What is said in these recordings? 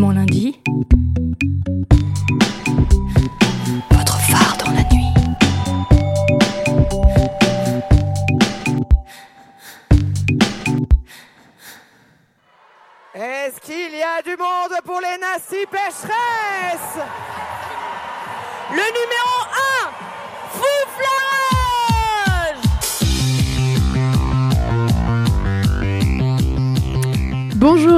Mon lundi.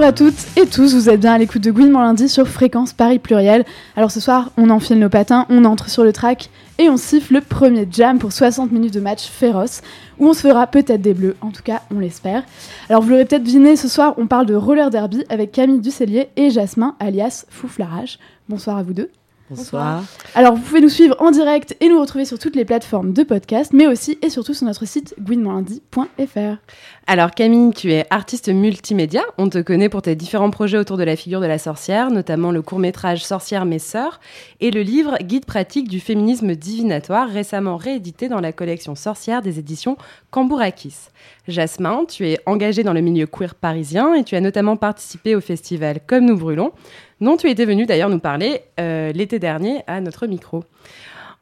Bonjour à toutes et tous, vous êtes bien à l'écoute de Gouinement lundi sur Fréquence Paris Pluriel. Alors ce soir, on enfile nos patins, on entre sur le track et on siffle le premier jam pour 60 minutes de match féroce où on se fera peut-être des bleus, en tout cas on l'espère. Alors vous l'aurez peut-être deviné, ce soir on parle de roller derby avec Camille Ducellier et Jasmin alias Fouflarage. Bonsoir à vous deux. Bonsoir. Alors vous pouvez nous suivre en direct et nous retrouver sur toutes les plateformes de podcast, mais aussi et surtout sur notre site gouinementlundi.fr. Alors Camille, tu es artiste multimédia. On te connaît pour tes différents projets autour de la figure de la sorcière, notamment le court-métrage Sorcière mes sœurs et le livre Guide pratique du féminisme divinatoire, récemment réédité dans la collection Sorcière des éditions Cambourakis. Jasmin, tu es engagée dans le milieu queer parisien et tu as notamment participé au festival Comme nous brûlons, dont tu étais venue d'ailleurs nous parler euh, l'été dernier à notre micro.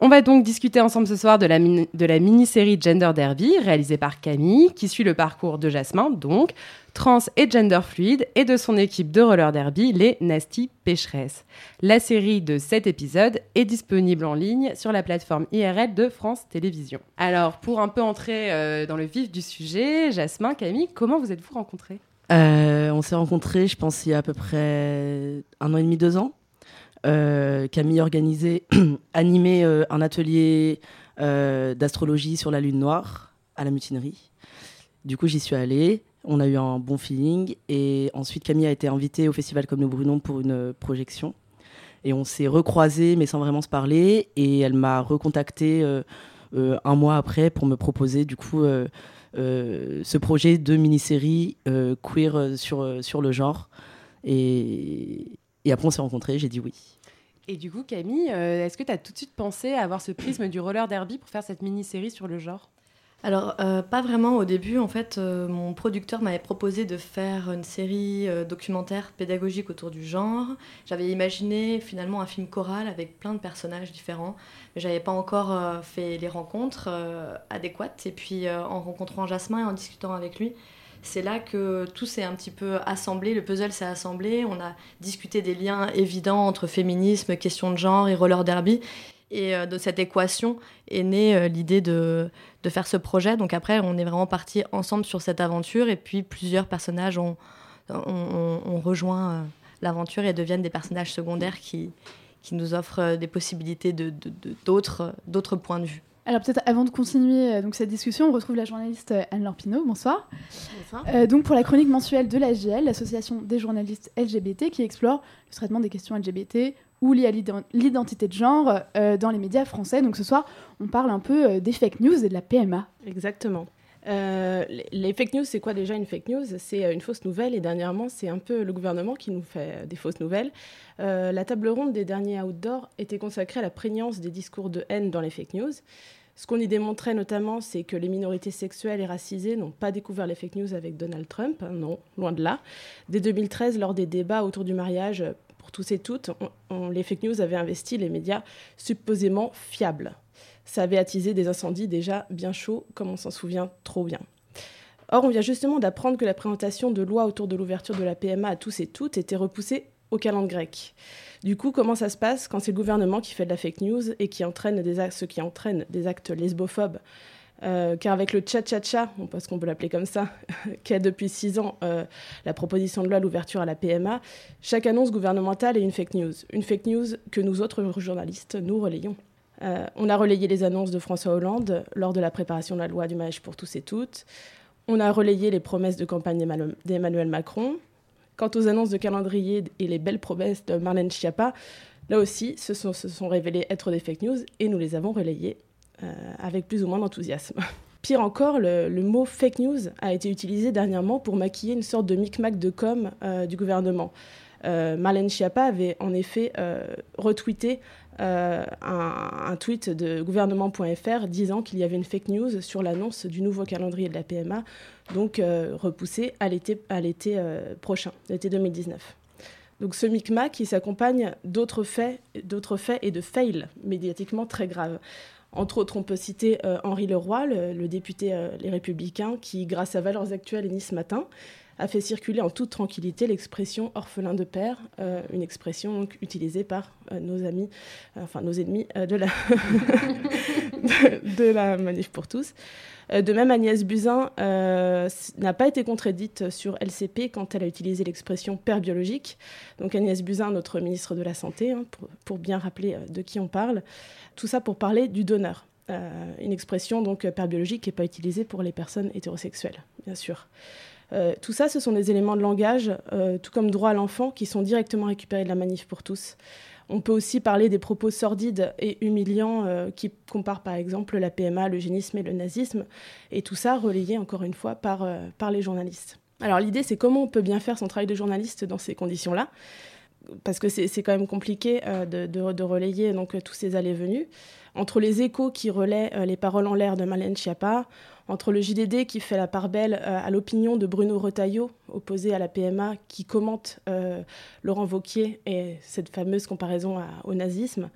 On va donc discuter ensemble ce soir de la, mini- de la mini-série Gender Derby, réalisée par Camille, qui suit le parcours de Jasmin, donc trans et gender fluide, et de son équipe de roller derby, les Nasty Pécheresses. La série de 7 épisodes est disponible en ligne sur la plateforme IRL de France Télévisions. Alors, pour un peu entrer euh, dans le vif du sujet, Jasmin, Camille, comment vous êtes-vous rencontrés Euh, on s'est rencontrés, je pense, il y a à peu près un an et demi, deux ans. Euh, Camille organisait, animait euh, un atelier d'astrologie sur la lune noire à la mutinerie. Du coup, j'y suis allée. On a eu un bon feeling. Et ensuite, Camille a été invitée au festival Comme nous brûlons pour une projection. Et on s'est recroisés, mais sans vraiment se parler. Et elle m'a recontacté un mois après pour me proposer, du coup, ce projet de mini-série euh, queer euh, sur, euh, sur le genre. Et, et après, on s'est rencontrés, j'ai dit oui. Et du coup, Camille, euh, est-ce que tu as tout de suite pensé à avoir ce prisme du roller derby pour faire cette mini-série sur le genre? Alors, euh, pas vraiment au début. En fait, euh, mon producteur m'avait proposé de faire une série euh, documentaire pédagogique autour du genre. J'avais imaginé finalement un film choral avec plein de personnages différents, mais j'avais pas encore fait les rencontres adéquates. Et puis, en rencontrant Jasmin et en discutant avec lui, c'est là que tout s'est un petit peu assemblé, le puzzle s'est assemblé. On a discuté des liens évidents entre féminisme, question de genre et roller derby. Et euh, de cette équation est née euh, l'idée de, de faire ce projet. Donc après, on est vraiment partis ensemble sur cette aventure et puis plusieurs personnages ont, ont, ont- ont rejoint euh, l'aventure et deviennent des personnages secondaires qui, qui nous offrent des possibilités de, de- de- d'autres, d'autres points de vue. Alors peut-être avant de continuer euh, donc cette discussion, on retrouve la journaliste Anne-Laure Pinault. Bonsoir. Euh, donc pour la chronique mensuelle de l'AGL, l'association des journalistes LGBT qui explore le traitement des questions LGBT ou liées à l'ident- l'identité de genre euh, dans les médias français. Donc ce soir, on parle un peu euh, des fake news et de la PMA. Exactement. Euh, les- fake news, c'est quoi déjà une fake news? C'est une fausse nouvelle et dernièrement, c'est un peu le gouvernement qui nous fait des fausses nouvelles. La table ronde des derniers outdoors était consacrée à la prégnance des discours de haine dans les fake news. Ce qu'on y démontrait notamment, c'est que les minorités sexuelles et racisées n'ont pas découvert les fake news avec Donald Trump, hein, non, loin de là. Dès 2013, lors des débats autour du mariage tous et toutes, les fake news avaient investi les médias supposément fiables ça avait attisé des incendies déjà bien chauds, comme on s'en souvient trop bien. Or, on vient justement d'apprendre que la présentation de loi autour de l'ouverture de la PMA à tous et toutes était repoussée au calendrier grec. Du coup, comment ça se passe quand c'est le gouvernement qui fait de la fake news et qui entraîne des actes, qui entraîne des actes lesbophobes Euh, car avec le tcha-tcha-tcha, pense qu'on peut l'appeler comme ça, qui a depuis six ans euh, la proposition de loi l'ouverture à la PMA, chaque annonce gouvernementale est une fake news. Une fake news que nous autres journalistes, nous relayons. Euh, on a relayé les annonces de François Hollande lors de la préparation de la loi du mariage pour tous et toutes. On a relayé les promesses de campagne d'Emmanuel- Macron. Quant aux annonces de calendrier et les belles promesses de Marlène Schiappa, là aussi, ce sont, se sont révélées être des fake news et nous les avons relayées avec plus ou moins d'enthousiasme. Pire encore, le, mot fake news a été utilisé dernièrement pour maquiller une sorte de micmac de com euh, du gouvernement. Euh, Marlène Schiappa avait en effet euh, retweeté euh, un, tweet de gouvernement.fr disant qu'il y avait une fake news sur l'annonce du nouveau calendrier de la PMA, donc euh, repoussé à l'été euh, prochain, l'été 2019. Donc ce micmac qui s'accompagne d'autres faits, d'autres faits et de fails médiatiquement très graves. Entre autres, on peut citer euh, Henri Leroy, le, député euh, Les Républicains, qui, grâce à Valeurs Actuelles et Nice Matin, a fait circuler en toute tranquillité l'expression orphelin de père, euh, une expression utilisée par euh, nos amis, euh, enfin nos ennemis de, la de, la manif pour tous. De même, Agnès Buzyn n'a pas été contredite sur LCP quand elle a utilisé l'expression père biologique. Donc Agnès Buzyn, notre ministre de la Santé, hein, pour, bien rappeler de qui on parle. Tout ça pour parler du donneur. Une expression donc père biologique qui n'est pas utilisée pour les personnes hétérosexuelles, bien sûr. Euh, tout ça, ce sont des éléments de langage, euh, tout comme droit à l'enfant, qui sont directement récupérés de la manif pour tous. On peut aussi parler des propos sordides et humiliants euh, qui comparent par exemple la PMA, l'eugénisme et le nazisme, et tout ça relayé encore une fois par, les journalistes. Alors l'idée, c'est comment on peut bien faire son travail de journaliste dans ces conditions-là, parce que c'est quand même compliqué de, relayer donc, tous ces allées-venues. Entre les échos qui relaient euh, les paroles en l'air de Marlène Schiappa, entre le JDD qui fait la part belle euh, à l'opinion de Bruno Retailleau, opposé à la PMA, qui commente euh, Laurent Vauquier et cette fameuse comparaison au nazisme,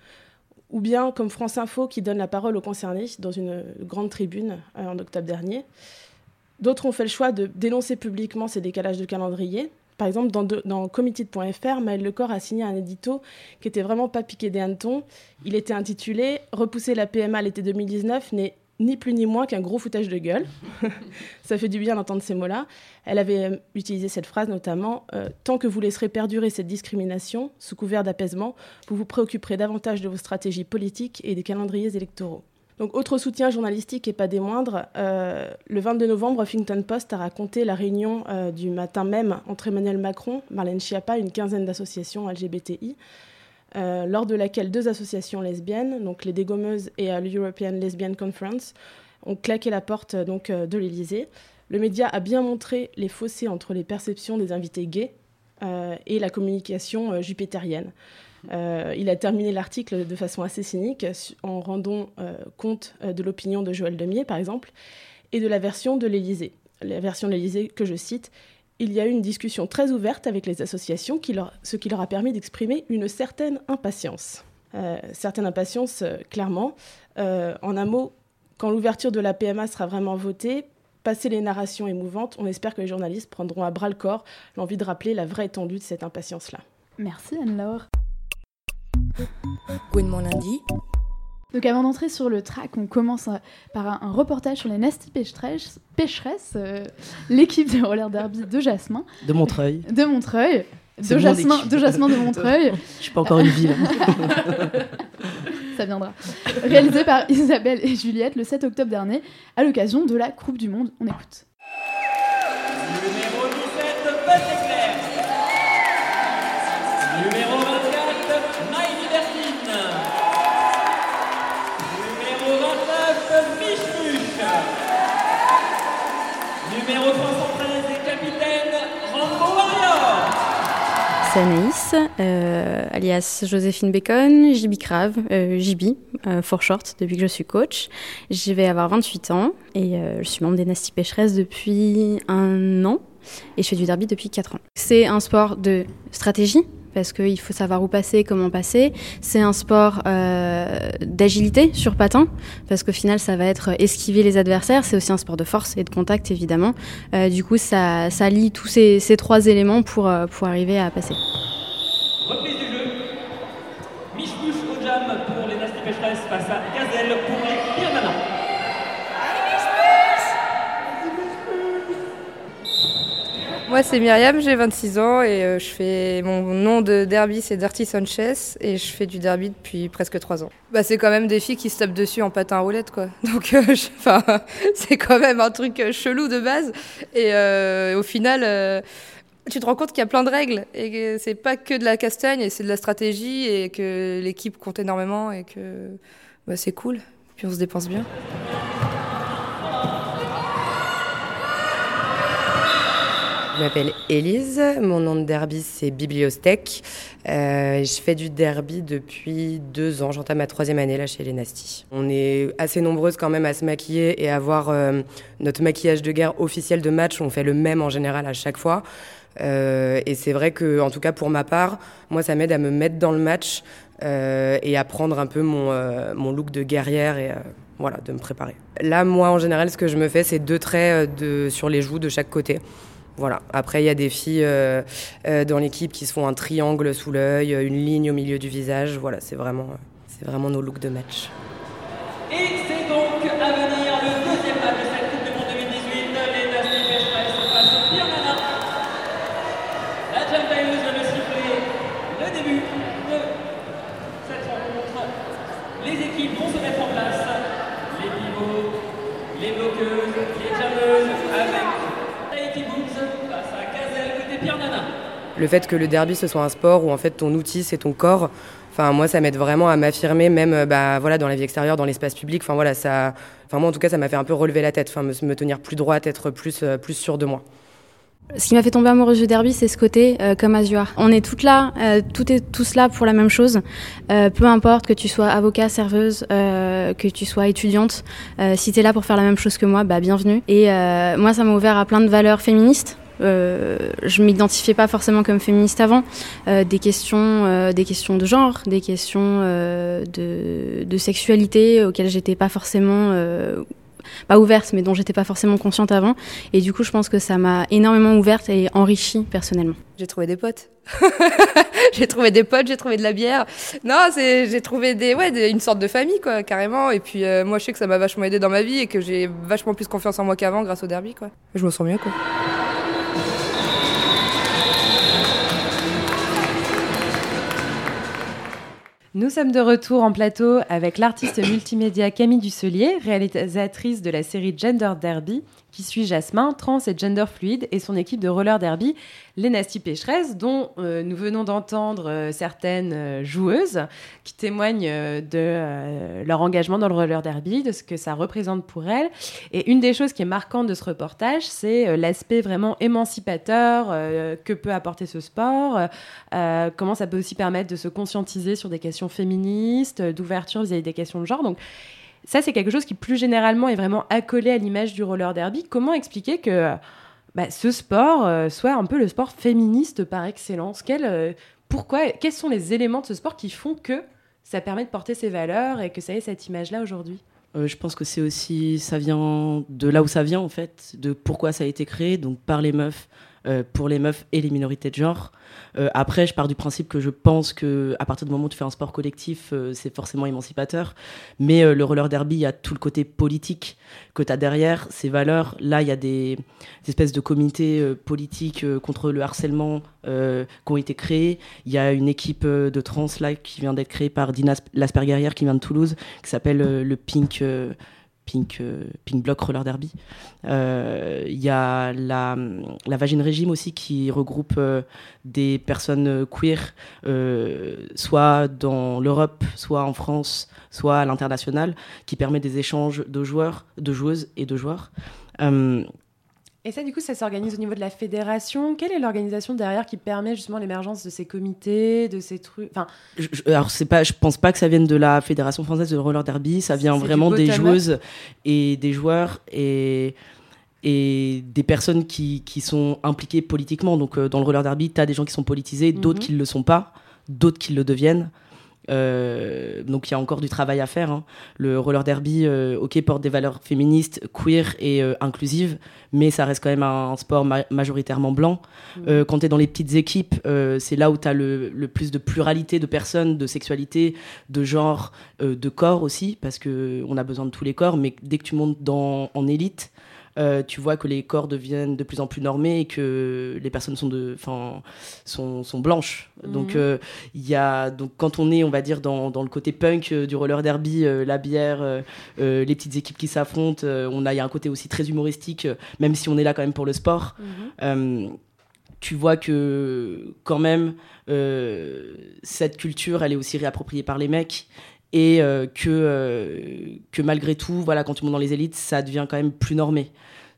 ou bien comme France Info qui donne la parole aux concernés dans une grande tribune en octobre dernier. D'autres ont fait le choix de dénoncer publiquement ces décalages de calendrier. Par exemple, dans, de- dans committed.fr, Maël Lecor a signé un édito qui était vraiment pas piqué des hannetons. Il était intitulé Repousser la PMA l'été 2019 n'est ni plus ni moins qu'un gros foutage de gueule. Ça fait du bien d'entendre ces mots-là. Elle avait euh, utilisé cette phrase notamment euh, Tant que vous laisserez perdurer cette discrimination, sous couvert d'apaisement, vous vous préoccuperez davantage de vos stratégies politiques et des calendriers électoraux. Donc, autre soutien journalistique et pas des moindres, euh, le 22 novembre, Huffington Post a raconté la réunion euh, du matin même entre Emmanuel Macron, Marlène Schiappa, une quinzaine d'associations LGBTI, euh, lors de laquelle deux associations lesbiennes, donc les Dégommeuses et l'European Lesbian Conference, ont claqué la porte donc, de l'Élysée. Le média a bien montré les fossés entre les perceptions des invités gays et la communication jupitérienne. Euh, il a terminé l'article de façon assez cynique en rendant euh, compte euh, de l'opinion de Joël Demier, par exemple, et de la version de l'Élysée. La version de l'Élysée que je cite il y a eu une discussion très ouverte avec les associations, ce qui leur a permis d'exprimer une certaine impatience. Certaine impatience, clairement. En un mot, quand l'ouverture de la PMA sera vraiment votée, passer les narrations émouvantes, on espère que les journalistes prendront à bras le corps l'envie de rappeler la vraie étendue de cette impatience-là. Merci Anne-Laure. Gouinement lundi. Donc avant d'entrer sur le track, on commence euh, par un, reportage sur les Nasty pécheresses, euh, l'équipe de roller derby de Jasmin, De Montreuil. de Montreuil, de Jasmin, de Jasmin de Montreuil, Je suis pas encore une ville. ça viendra. Réalisé par Isabelle et Juliette le 7 octobre dernier, à l'occasion de la Coupe du Monde. On écoute. C'est Anaïs, euh, alias Joséphine Bacon, JB Crave, euh, JB, euh, for short, depuis que je suis coach. Je vais avoir 28 ans et euh, je suis membre des Nasty Pécheresses depuis un an et je fais du derby depuis 4 ans. C'est un sport de stratégie parce qu'il faut savoir où passer, comment passer. C'est un sport euh, d'agilité sur patin parce qu'au final ça va être esquiver les adversaires. C'est aussi un sport de force et de contact évidemment. Euh, du coup ça, ça lie tous ces, ces trois éléments pour, euh, pour arriver à passer. Moi, c'est Myriam, j'ai 26 ans et euh, je fais mon nom de derby, c'est Dirty Sanchez et je fais du derby depuis presque 3 ans. Bah, c'est quand même des filles qui se tapent dessus en patin à roulette, quoi. Donc, euh, c'est quand même un truc euh, chelou de base. Et euh, au final, tu te rends compte qu'il y a plein de règles et que c'est pas que de la castagne, et c'est de la stratégie et que l'équipe compte énormément et que bah, c'est cool. Puis on se dépense bien. Je m'appelle Élise, mon nom de derby c'est Bibliostech. Euh, je fais du derby depuis deux ans, j'entame ma troisième année là chez les Nasty. On est assez nombreuses quand même à se maquiller et avoir euh, notre maquillage de guerre officiel de match, on fait le même en général à chaque fois. Euh, et c'est vrai que, en tout cas pour ma part, moi ça m'aide à me mettre dans le match euh, et à prendre un peu mon, mon look de guerrière et voilà, de me préparer. Là, moi en général, ce que je me fais, c'est deux traits de, sur les joues de chaque côté. Voilà. Après, il y a des filles euh, euh, dans l'équipe qui se font un triangle sous l'œil, une ligne au milieu du visage. Voilà, c'est vraiment, euh, c'est vraiment nos looks de match. Et c'est donc à le deuxième match de cette Coupe du Monde 2018. Les Nasty Pécheresse face au Pierre Nana. La Jam Tailleuse vient de siffler le début de cette rencontre. Les équipes vont se mettre en place. Les pivots, les bloqueuses, les jammeuses avec Tahiti Booms face à Gazelle côté Pierre Nana. Le fait que le derby ce soit un sport où en fait ton outil c'est ton corps. Enfin moi ça m'aide vraiment à m'affirmer même euh, bah voilà dans la vie extérieure, dans l'espace public. Enfin voilà ça. Enfin moi en tout cas ça m'a fait un peu relever la tête. Enfin me, me tenir plus droite, être plus euh, plus sûr de moi. Ce qui m'a fait tomber amoureuse du derby, c'est ce côté euh, comme Azure. On est toutes là, euh, toutes et tous là pour la même chose. Peu importe que tu sois avocat, serveuse, que tu sois étudiante, si tu es là pour faire la même chose que moi, bah bienvenue. Et moi, ça m'a ouvert à plein de valeurs féministes. Euh, je m'identifiais pas forcément comme féministe avant. Euh, des questions, euh, des questions de genre, des questions euh, de, de sexualité auxquelles j'étais pas forcément euh, pas ouverte, mais dont j'étais pas forcément consciente avant. Et du coup, je pense que ça m'a énormément ouverte et enrichie personnellement. J'ai trouvé des potes. j'ai trouvé des potes, j'ai trouvé de la bière. Non, c'est j'ai trouvé des ouais, des- une sorte de famille quoi, carrément. Et puis euh, moi, je sais que ça m'a vachement aidé dans ma vie et que j'ai vachement plus confiance en moi qu'avant grâce au derby quoi. Je me sens mieux quoi. Nous sommes de retour en plateau avec l'artiste multimédia Camille Dusselier, réalisatrice de la série Gender Derby, qui suit Jasmin, trans et gender fluide, et son équipe de roller derby, les Nasty Pécheresses, dont euh, nous venons d'entendre euh, certaines euh, joueuses qui témoignent de leur engagement dans le roller derby, de ce que ça représente pour elles. Et une des choses qui est marquante de ce reportage, c'est l'aspect vraiment émancipateur que peut apporter ce sport, comment ça peut aussi permettre de se conscientiser sur des questions féministes, d'ouverture vis-à-vis des questions de genre. Ça, c'est quelque chose qui plus généralement est vraiment accolé à l'image du roller derby. Comment expliquer que euh, bah, ce sport euh, soit un peu le sport féministe par excellence? Euh, pourquoi, Quels sont les éléments de ce sport qui font que ça permet de porter ses valeurs et que ça ait cette image-là aujourd'hui? Je pense que c'est aussi, ça vient de là où ça vient en fait, de pourquoi ça a été créé, donc par les meufs, pour les meufs et les minorités de genre. Euh, après, je pars du principe que je pense que à partir du moment où tu fais un sport collectif, euh, c'est forcément émancipateur. Mais euh, le roller derby, il y a tout le côté politique que tu as derrière, ces valeurs. Là, il y a des, espèces de comités euh, politiques euh, contre le harcèlement euh, qui ont été créés. Il y a une équipe euh, de trans là qui vient d'être créée par Dina Sp- Lasperguerrière qui vient de Toulouse, qui s'appelle euh, le Pink. Euh, Pink, euh, Pink Block Roller Derby. Euh, Il y a la, la Vagine Régime aussi qui regroupe euh, des personnes euh, queer, euh, soit dans l'Europe, soit en France, soit à l'international, qui permet des échanges de joueurs, de joueuses et de joueurs. Et ça, du coup, ça s'organise au niveau de la fédération. Quelle est l'organisation derrière qui permet justement l'émergence de ces comités, de ces trucs Enfin, je, je- alors c'est pas, je pense pas que ça vienne de la fédération française de roller derby. Ça vient vraiment des joueuses et des joueurs et et des personnes qui, qui sont impliquées politiquement. Donc euh, dans le roller derby, tu as des gens qui sont politisés, d'autres Mhm. qui ne le sont pas, d'autres qui le deviennent. Euh, donc il y a encore du travail à faire. hein. Le roller derby, euh, ok, porte des valeurs féministes, queer et euh, inclusives, mais ça reste quand même un, un sport ma- majoritairement blanc. Euh, quand tu es dans les petites équipes, c'est là où tu as le, le plus de pluralité de personnes, de sexualité, de genre, de corps aussi, parce qu'on a besoin de tous les corps, mais dès que tu montes dans, en élite, euh, tu vois que les corps deviennent de plus en plus normés et que les personnes sont, de, 'fin, sont, sont blanches. Donc, Mhm. euh, il y a, donc, quand on est, on va dire, dans, dans le côté punk euh, du roller derby, la bière, les petites équipes qui s'affrontent, on a, il y a un côté aussi très humoristique, même si on est là quand même pour le sport. Euh, tu vois que quand même euh, cette culture elle est aussi réappropriée par les mecs et euh, que, euh, que malgré tout voilà quand tu montes dans les élites ça devient quand même plus normé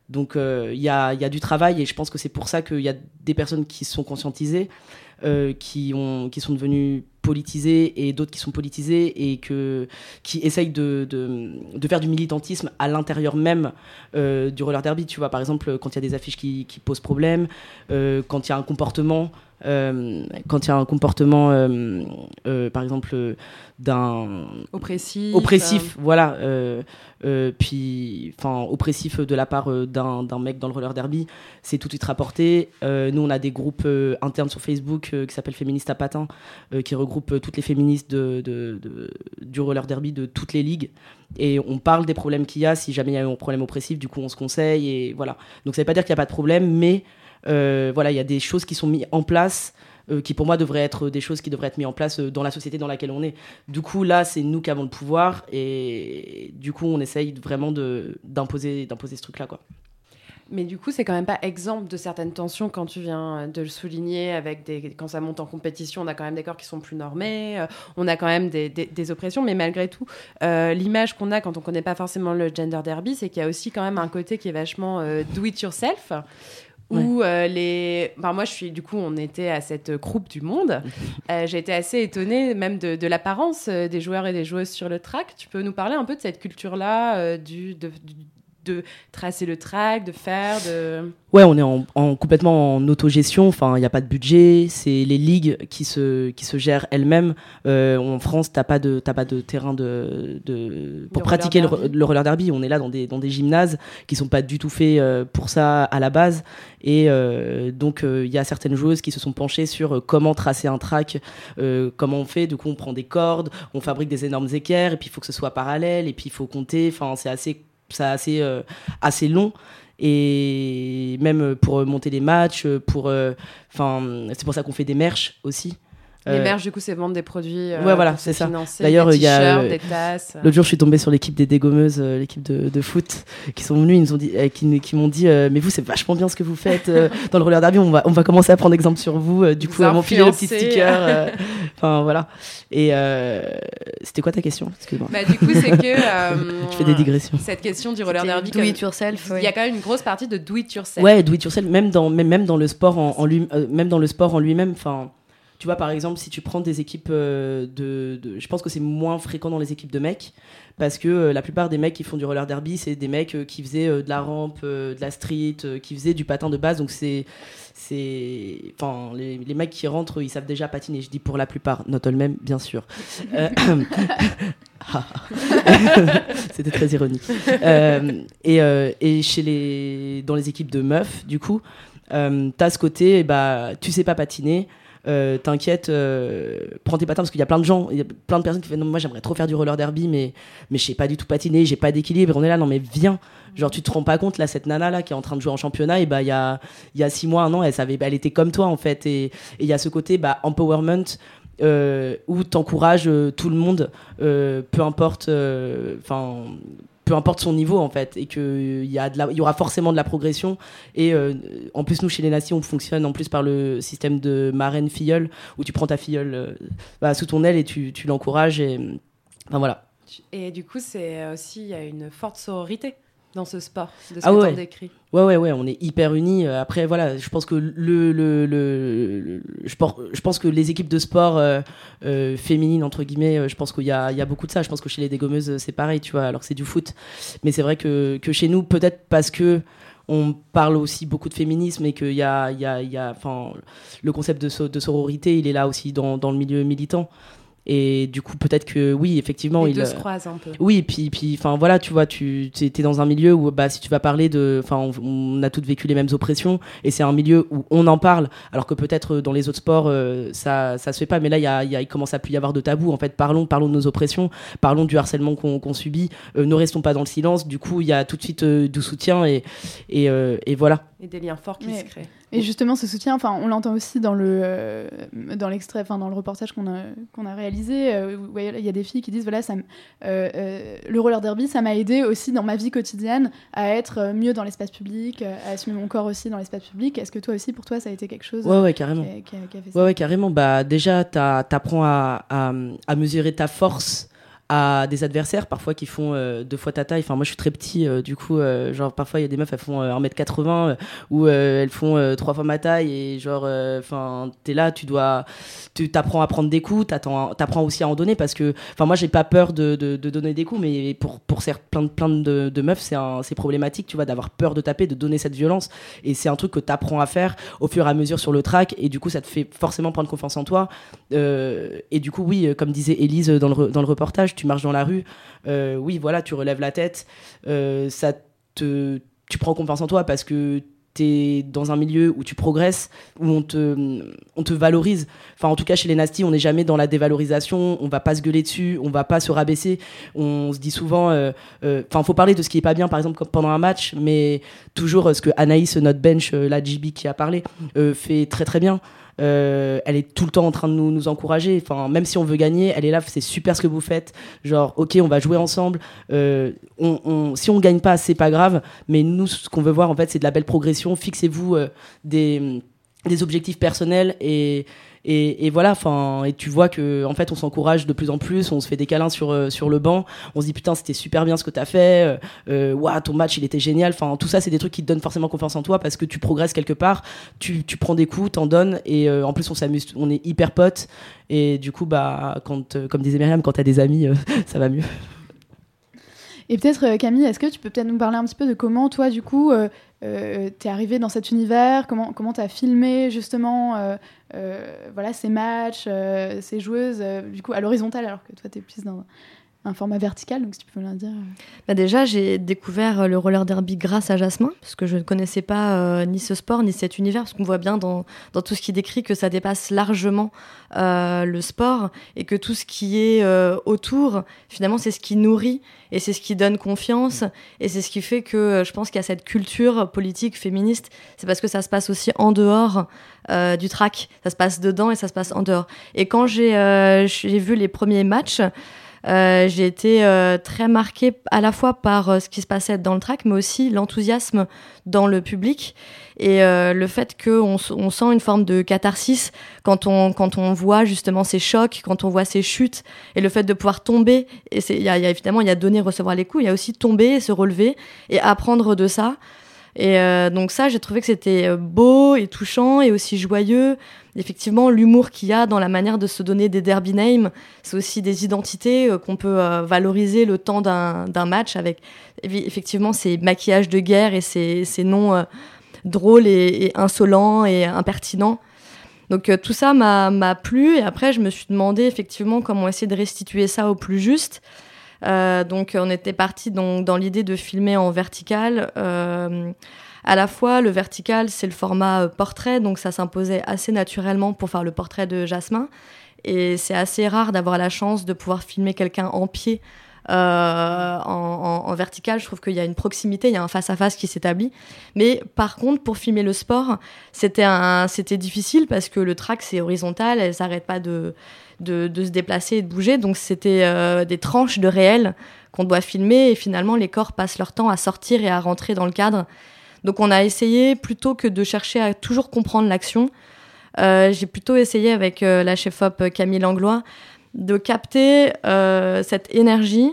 Donc euh, il y, a, du travail et je pense que c'est pour ça qu'il y a des personnes qui se sont conscientisées, qui, ont, qui sont devenues politisées et d'autres qui sont politisées et qui essayent de, faire du militantisme à l'intérieur même du roller derby. Tu vois, par exemple, quand il y a des affiches qui, posent problème, quand il y a un comportement euh, quand il y a un comportement, euh, euh, par exemple, d'un oppressif, oppressif, voilà, puis enfin oppressif de la part d'un mec dans le roller derby, c'est tout de suite rapporté. nous, on a des groupes internes sur Facebook qui s'appellent Féministes à patins, qui regroupent toutes les féministes de, de, de, du roller derby de toutes les ligues. Et on parle des problèmes qu'il y a. Si jamais il y a un problème oppressif du coup on se conseille et voilà. Donc ça veut pas dire qu'il n'y a pas de problème mais voilà, il y a des choses qui sont mises en place. Euh, qui pour moi devraient être des choses qui devraient être mises en place euh, dans la société dans laquelle on est. Du coup, là, c'est nous qui avons le pouvoir et du coup, on essaye vraiment d'imposer ce truc-là. Mais du coup, c'est quand même pas exemple de certaines tensions quand tu viens de le souligner avec des quand ça monte en compétition, on a quand même des corps qui sont plus normés, on a quand même des, des, oppressions, mais malgré tout, l'image qu'on a quand on connaît pas forcément le gender derby, c'est qu'il y a aussi quand même un côté qui est vachement do it yourself où euh, les. moi, je suis. Du coup, on était à cette groupe du monde. Euh, j'ai été assez étonnée, même de, de l'apparence euh, des joueurs et des joueuses sur le track. Tu peux nous parler un peu de cette culture-là, du, de, de tracer le track, de faire, de... Ouais, on est en, complètement en autogestion, enfin, il n'y a pas de budget, c'est les ligues qui se, qui se gèrent elles-mêmes. Euh, en France, tu n'as pas, de, pas de terrain de, de pour pratiquer le, roller derby. On est là dans des, dans des gymnases qui sont pas du tout faits euh, pour ça à la base. Et euh, donc, il y a certaines joueuses qui se sont penchées sur comment tracer un track, comment on fait. Du coup, on prend des cordes, on fabrique des énormes équerres, et puis il faut que ce soit parallèle, et puis il faut compter. Enfin, c'est assez c'est assez, euh, assez long. Et même pour monter des matchs euh, c'est pour ça qu'on fait des merch aussi les merch, du coup, c'est vendre des produits. ouais, voilà, c'est ça. D'ailleurs, il y a. Des tasses. L'autre jour, je suis tombée sur l'équipe des dégommeuses, l'équipe de, de, foot, qui sont venus, ils nous ont dit, qui, qui m'ont dit, mais vous, c'est vachement bien ce que vous faites dans le roller derby. On va, on va commencer à prendre exemple sur vous. du coup, elles m'ont filé le petit sticker. Enfin, voilà. Et c'était quoi ta question? Excuse-moi. Bah, du coup, c'est que. je fais des digressions. Cette question du roller derby. Do it yourself. Il y a quand même une grosse partie de do it yourself. Ouais, do it yourself, même dans, même, même dans le sport en, en lui, même dans le sport en lui-même. Enfin tu vois, par exemple, si tu prends des équipes euh, de, Je pense que c'est moins fréquent dans les équipes de mecs, parce que euh, la plupart des mecs qui font du roller derby, c'est des mecs euh, qui faisaient de la rampe, de la street, qui faisaient du patin de base. Donc c'est. enfin, les, mecs qui rentrent, ils savent déjà patiner. Je dis pour la plupart, not all même, bien sûr. C'était très ironique. et, et chez les, dans les équipes de meufs, du coup, t'as ce côté, bah, tu sais pas patiner. Euh, t'inquiète, euh, prends tes patins parce qu'il y a plein de gens, il y a plein de personnes qui font non, moi j'aimerais trop faire du roller derby, mais, mais je sais pas du tout patiner, j'ai pas d'équilibre. On est là, non mais viens. Genre tu te rends pas compte là cette nana là qui est en train de jouer en championnat et bah il y a y a six mois un an elle savait elle était comme toi en fait et il y a ce côté bah empowerment euh, où t'encourages tout le monde peu importe enfin peu importe son niveau en fait et que il y a y aura forcément de la progression. Et euh, en plus nous chez les nations on fonctionne en plus par le système de marraine filleule où tu prends ta filleule euh, bah, sous ton aile et tu, tu l'encourages et voilà. Et du coup c'est aussi il y a une forte sororité dans ce sport, de ce ah que ouais. décrit. Ouais, ouais, ouais, on est hyper unis. Euh, après, voilà, je pense que le, le, le, je, je, pense que les équipes de sport euh, euh, féminines entre guillemets, je pense qu'il y y a beaucoup de ça. Je pense que chez les dégommeuses, c'est pareil, tu vois, alors que c'est du foot. Mais c'est vrai que, que chez nous, peut-être parce que on parle aussi beaucoup de féminisme et qu'il y a, y a, y a, le concept de, de sororité, il est là aussi dans, dans le milieu militant. Et du coup, peut-être que oui, effectivement, Les il deux se croisent un peu. Oui, et puis, puis, enfin voilà, tu vois, tu es dans un milieu où, bah, si tu vas parler de, enfin, on, a toutes vécu les mêmes oppressions, et c'est un milieu où on en parle, alors que peut-être dans les autres sports, euh, ça, ça se fait pas. Mais là, il y a, y a, il commence à plus y avoir de tabou. En fait, parlons, parlons de nos oppressions, parlons du harcèlement qu'on subit. Euh, ne restons pas dans le silence. Du coup, il y a tout de suite euh, du soutien et, et, et voilà. Et des liens forts qui se créent. Et justement, ce soutien, enfin, on l'entend aussi dans le euh, dans l'extrait, enfin, dans le reportage qu'on a qu'on a réalisé. Euh, il y a des filles qui disent voilà, ça euh, le roller derby, ça m'a aidé aussi dans ma vie quotidienne à être mieux dans l'espace public, à assumer mon corps aussi dans l'espace public. Est-ce que toi aussi, pour toi, ça a été quelque chose Ouais, ouais, carrément. Qui a, fait ça? ouais, ouais, carrément. Bah, déjà, t'apprends à, à, à mesurer ta force à des adversaires parfois qui font euh, deux fois ta taille. Enfin, moi je suis très petit, euh, du coup, euh, genre parfois il y a des meufs elles font 1m80 ou elles font trois fois ma taille et genre, enfin, t'es là, tu dois, tu t'apprends à prendre des coups, t'apprends aussi à en donner parce que, enfin, moi j'ai pas peur de, de, donner des coups, mais pour, pour plein de, plein de, meufs, c'est problématique, tu vois, d'avoir peur de taper, de donner cette violence et c'est un truc que t'apprends à faire au fur et à mesure sur le track et du coup ça te fait forcément prendre confiance en toi et du coup oui comme disait Élise dans le, dans le reportage tu marches dans la rue euh, oui voilà tu relèves la tête euh, ça te tu prends confiance en toi parce que t'es dans un milieu où tu progresses, où on te, on te valorise. Enfin, en tout cas, chez les Nasty, on n'est jamais dans la dévalorisation, on va pas se gueuler dessus, on va pas se rabaisser. On se dit souvent, euh, enfin, faut parler de ce qui est pas bien, par exemple, pendant un match, mais toujours ce que Anaïs, notre bench, la GB qui a parlé, fait très très bien. Euh, elle est tout le temps en train de nous, encourager. Enfin, même si on veut gagner, elle est là. C'est super ce que vous faites. Genre, ok, on va jouer ensemble. Euh, on, on- si on gagne pas, c'est pas grave. Mais nous, ce qu'on veut voir, en fait, c'est de la belle progression. Fixez-vous euh, des, des objectifs personnels et et, voilà, enfin, et tu vois que en fait, on s'encourage de plus en plus, on se fait des câlins sur euh, sur le banc, on se dit putain, c'était super bien ce que t'as fait, euh, euh, ton match il était génial. Enfin, tout ça, c'est des trucs qui te donnent forcément confiance en toi parce que tu progresses quelque part, tu, tu prends des coups, t'en donnes et euh, en plus on s'amuse, on est hyper potes et du coup bah comme disait Myriam, quand t'as des amis, ça va mieux. Et peut-être, Camille, est-ce que tu peux peut-être nous parler un petit peu de comment, toi, du coup, euh, t'es arrivée dans cet univers Comment comment t'as filmé, justement, euh, euh, voilà, ces matchs, ces joueuses, du coup, à l'horizontale, alors que toi, t'es plus dans un format vertical, donc si tu peux nous dire. euh. Bah déjà, j'ai découvert euh, le roller derby grâce à Jasmin, parce que je ne connaissais pas euh, ni ce sport, ni cet univers, parce qu'on voit bien dans, dans tout ce qui décrit que ça dépasse largement le sport, et que tout ce qui est autour, finalement, c'est ce qui nourrit, et c'est ce qui donne confiance, et c'est ce qui fait que je pense qu'il y a cette culture politique féministe, c'est parce que ça se passe aussi en dehors du track, ça se passe dedans et ça se passe en dehors. Et quand j'ai vu les premiers matchs, euh, j'ai été euh, très marquée à la fois par euh, ce qui se passait dans le track, mais aussi l'enthousiasme dans le public et le fait qu'on sent une forme de catharsis quand on, quand on voit justement ces chocs, quand on voit ces chutes et le fait de pouvoir tomber. Et y a, y a évidemment, il y a donner, recevoir les coups, il y a aussi tomber, se relever et apprendre de ça. Et euh, donc ça, j'ai trouvé que c'était euh, beau et touchant et aussi joyeux. Effectivement, l'humour qu'il y a dans la manière de se donner des derby names, c'est aussi des identités euh, qu'on peut valoriser le temps d'un match avec effectivement ces maquillages de guerre et ces, noms drôles et, et insolents et impertinents. Donc tout ça m'a m'a plu et après je me suis demandé effectivement comment essayer de restituer ça au plus juste. Euh, donc on était parti dans, l'idée de filmer en vertical. Euh, à la fois, le vertical, c'est le format euh, portrait, donc ça s'imposait assez naturellement pour faire le portrait de Jasmin. Et c'est assez rare d'avoir la chance de pouvoir filmer quelqu'un en pied en, vertical. Je trouve qu'il y a une proximité, il y a un face-à-face qui s'établit. Mais par contre, pour filmer le sport, c'était difficile parce que le track, c'est horizontal, elle s'arrête pas de, de, se déplacer et de bouger. Donc c'était euh, des tranches de réel qu'on doit filmer et finalement les corps passent leur temps à sortir et à rentrer dans le cadre. Donc on a essayé plutôt que de chercher à toujours comprendre l'action, euh, j'ai plutôt essayé avec euh, la chef-op Camille Langlois de capter cette énergie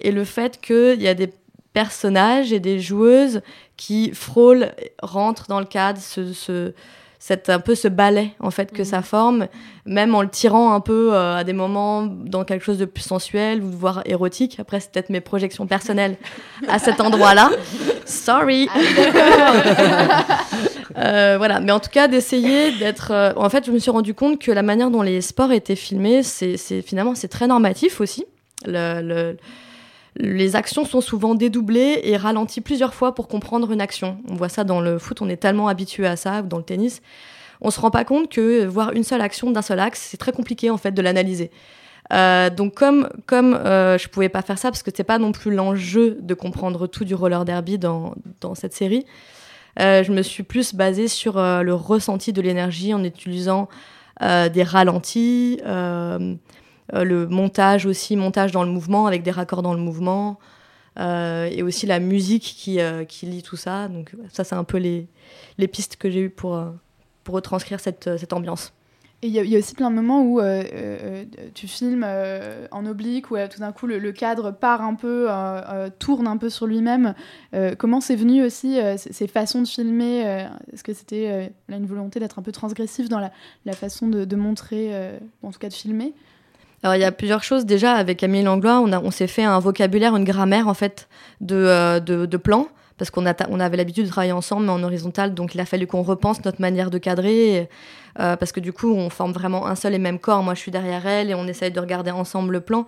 et le fait qu'il y a des personnages et des joueuses qui frôlent, rentrent dans le cadre, ce- cette, un peu ce ballet en fait que ça forme, même en le tirant un peu euh, à des moments dans quelque chose de plus sensuel ou voire érotique. Après, c'est peut-être mes projections personnelles à cet endroit-là. Sorry. Euh, voilà, mais en tout cas d'essayer d'être. euh, En fait, je me suis rendu compte que la manière dont les sports étaient filmés, c'est c'est- finalement c'est très normatif aussi. Le- le- les actions sont souvent dédoublées et ralenties plusieurs fois pour comprendre une action. On voit ça dans le foot, on est tellement habitué à ça, ou dans le tennis. On se rend pas compte que voir une seule action d'un seul axe, c'est très compliqué en fait de l'analyser. Euh, donc comme comme euh, je pouvais pas faire ça parce que c'est pas non plus l'enjeu de comprendre tout du roller derby dans dans cette série, euh, je me suis plus basée sur euh, le ressenti de l'énergie en utilisant des ralentis, le montage aussi, montage dans le mouvement avec des raccords dans le mouvement, euh, et aussi la musique qui, euh, qui lie tout ça. Donc ça, c'est un peu les, les pistes que j'ai eues pour, euh, pour retranscrire cette, euh, cette ambiance. Et il y, a- aussi plein de moments où euh, euh, tu filmes euh, en oblique, où euh, tout d'un coup le, cadre part un peu, euh, euh, tourne un peu sur lui-même. Euh, comment c'est venu aussi euh, ces, façons de filmer euh, Est-ce que c'était euh, une volonté d'être un peu transgressif dans la, façon de, montrer, euh, en tout cas de filmer? Alors il y a plusieurs choses. Déjà avec Camille Langlois, on, on s'est fait un vocabulaire, une grammaire en fait de, euh, de, plans parce qu'on on avait l'habitude de travailler ensemble mais en horizontal, donc il a fallu qu'on repense notre manière de cadrer euh, parce que du coup on forme vraiment un seul et même corps. Moi je suis derrière elle et on essaye de regarder ensemble le plan.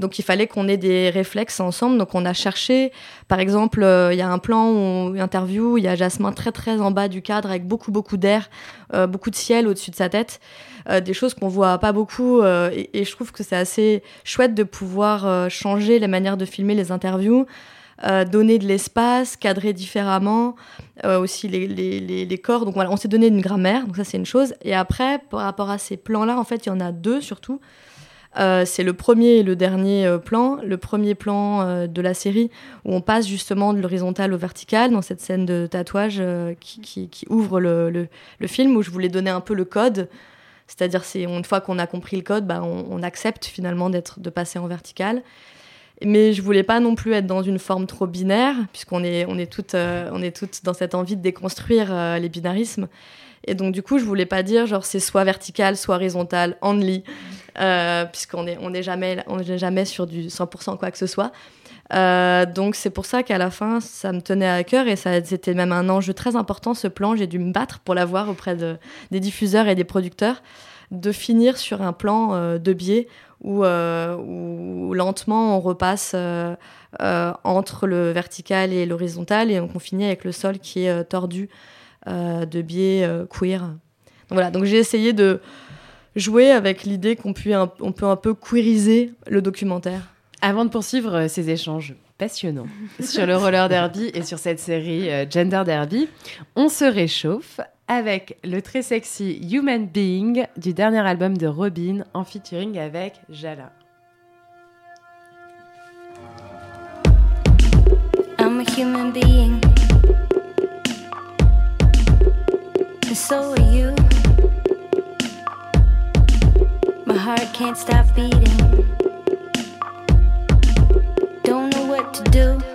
Donc il fallait qu'on ait des réflexes ensemble. Donc on a cherché, par exemple, euh, il y a un plan, où, une interview, il y a Jasmin très très en bas du cadre avec beaucoup beaucoup d'air, euh, beaucoup de ciel au-dessus de sa tête, Euh, des choses qu'on voit pas beaucoup. et, je trouve que c'est assez chouette de pouvoir changer la manière de filmer les interviews. donner de l'espace, cadrer différemment, aussi les, les, les, les corps. Donc voilà, on s'est donné une grammaire, donc ça c'est une chose. Et après, par rapport à ces plans-là, en fait, il y en a deux surtout. Euh, c'est le premier et le dernier euh, plan. Le premier plan euh, de la série où on passe justement de l'horizontal au vertical dans cette scène de tatouage qui, ouvre le, film où je voulais donner un peu le code. C'est-à-dire, c'est une fois qu'on a compris le code, bah, on, on accepte finalement d'être, de passer en vertical. Mais je voulais pas non plus être dans une forme trop binaire, puisqu'on est, on est, toutes, on est toutes dans cette envie de déconstruire les binarismes. Et donc, du coup, je voulais pas dire genre c'est soit vertical, soit horizontal, only, euh, puisqu'on est, on est jamais, jamais sur du 100% quoi que ce soit. Euh, donc, c'est pour ça qu'à la fin, ça me tenait à cœur et ça, c'était même un enjeu très important ce plan. J'ai dû me battre pour l'avoir auprès de, des diffuseurs et des producteurs, de finir sur un plan euh, de biais où, euh, où lentement on repasse entre le vertical et l'horizontal et on finit avec le sol qui est tordu de biais euh, queer. Donc voilà, donc j'ai essayé de jouer avec l'idée qu'on peut, un, on peut un peu queeriser le documentaire. Avant de poursuivre euh, ces échanges passionnants sur le roller derby et sur cette série euh, Gender Derby, on se réchauffe avec le très sexy Human Being du dernier album de Robin en featuring avec Jala. I'm a human being. And so are you. My heart can't stop beating. Don't know what to do.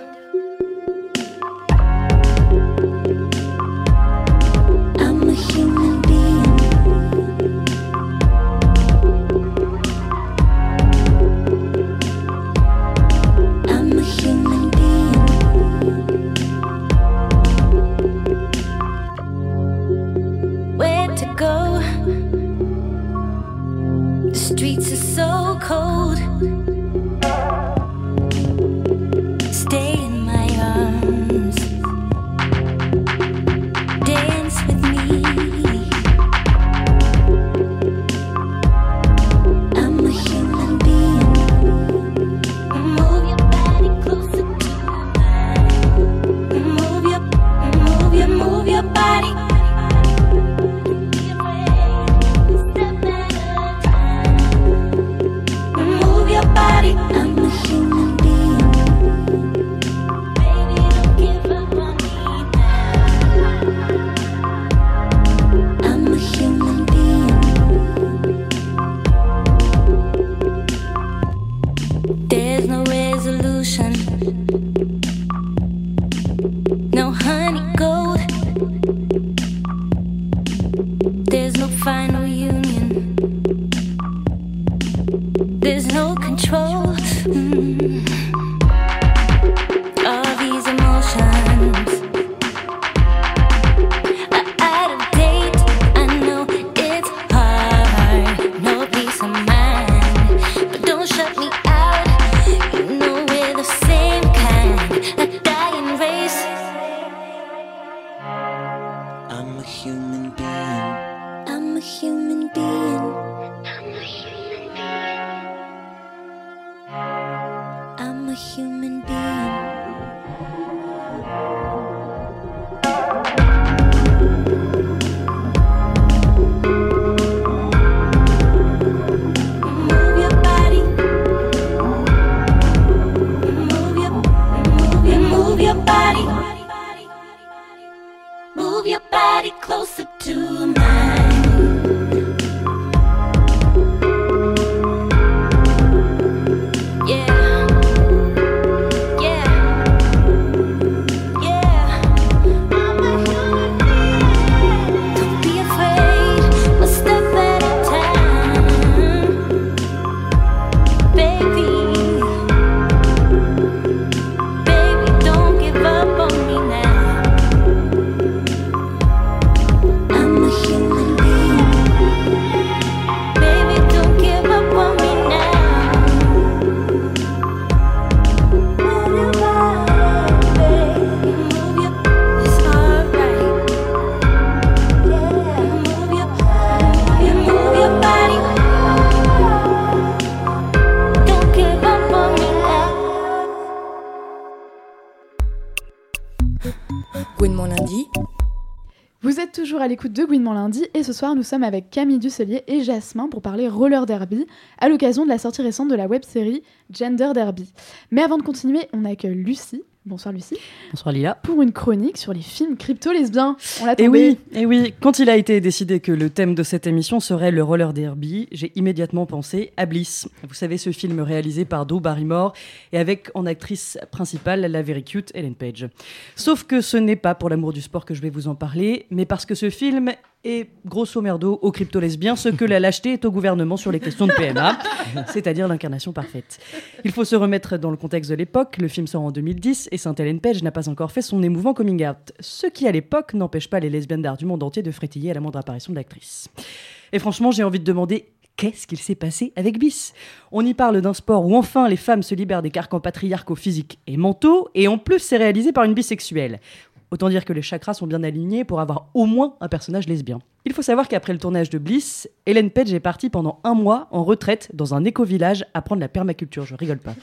Ce soir nous sommes avec Camille Dusselier et Jasmin pour parler roller derby à l'occasion de la sortie récente de la web série Gender Derby. Mais avant de continuer, on accueille Lucie. Bonsoir Lucie. Bonsoir Lila. Pour une chronique sur les films crypto-lesbiens. On Et l'attendait. oui, et oui, quand il a été décidé que le thème de cette émission serait le roller derby, j'ai immédiatement pensé à Bliss. Vous savez, ce film réalisé par Drew Barrymore et avec en actrice principale la very cute Ellen Page. Sauf que ce n'est pas pour l'amour du sport que je vais vous en parler, mais parce que ce film est grosso merdo au crypto-lesbien ce que la lâcheté est au gouvernement sur les questions de PMA, c'est-à-dire l'incarnation parfaite. Il faut se remettre dans le contexte de l'époque. Le film sort en 2010 et Sainte-Hélène Page n'a pas encore fait son émouvant coming out. Ce qui, à l'époque, n'empêche pas les lesbiennes d'art du monde entier de frétiller à la moindre apparition de l'actrice. Et franchement, j'ai envie de demander qu'est-ce qu'il s'est passé avec Bis? On y parle d'un sport où enfin les femmes se libèrent des carcans patriarcaux physiques et mentaux, et en plus, c'est réalisé par une bisexuelle. Autant dire que les chakras sont bien alignés pour avoir au moins un personnage lesbien. Il faut savoir qu'après le tournage de Bliss, Hélène Page est partie pendant un mois en retraite dans un éco-village apprendre la permaculture. Je rigole pas.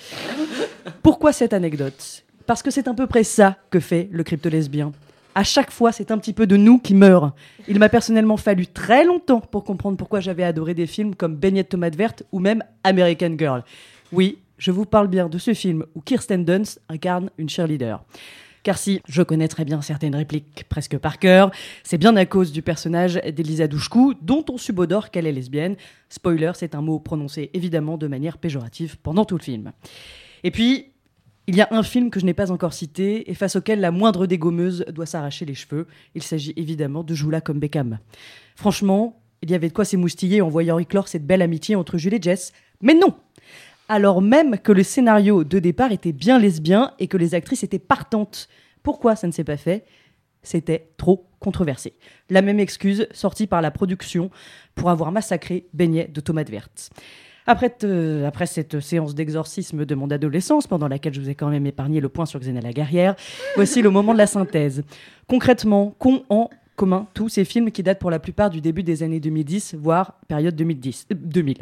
Pourquoi cette anecdote? Parce que c'est à peu près ça que fait le crypto-lesbien. À chaque fois, c'est un petit peu de nous qui meurt. Il m'a personnellement fallu très longtemps pour comprendre pourquoi j'avais adoré des films comme Baignette tomate verte ou même American Girl. Oui, je vous parle bien de ce film où Kirsten Dunst incarne une cheerleader. Car si je connais très bien certaines répliques presque par cœur, c'est bien à cause du personnage d'Elisa Douchkou, dont on subodore qu'elle est lesbienne. Spoiler, c'est un mot prononcé évidemment de manière péjorative pendant tout le film. Et puis, il y a un film que je n'ai pas encore cité et face auquel la moindre dégommeuse doit s'arracher les cheveux. Il s'agit évidemment de Joula comme Beckham. Franchement, il y avait de quoi s'émoustiller en voyant éclore cette belle amitié entre Jules et Jess. Mais non Alors même que le scénario de départ était bien lesbien et que les actrices étaient partantes. Pourquoi ça ne s'est pas fait? C'était trop controversé. La même excuse sortie par la production pour avoir massacré Beignet de tomates vertes. Après, te- après cette séance d'exorcisme de mon adolescence, pendant laquelle je vous ai quand même épargné le point sur Xena la guerrière, voici le moment de la synthèse. Concrètement, qu'ont en commun tous ces films qui datent pour la plupart du début des années 2010, voire période 2010, euh, 2000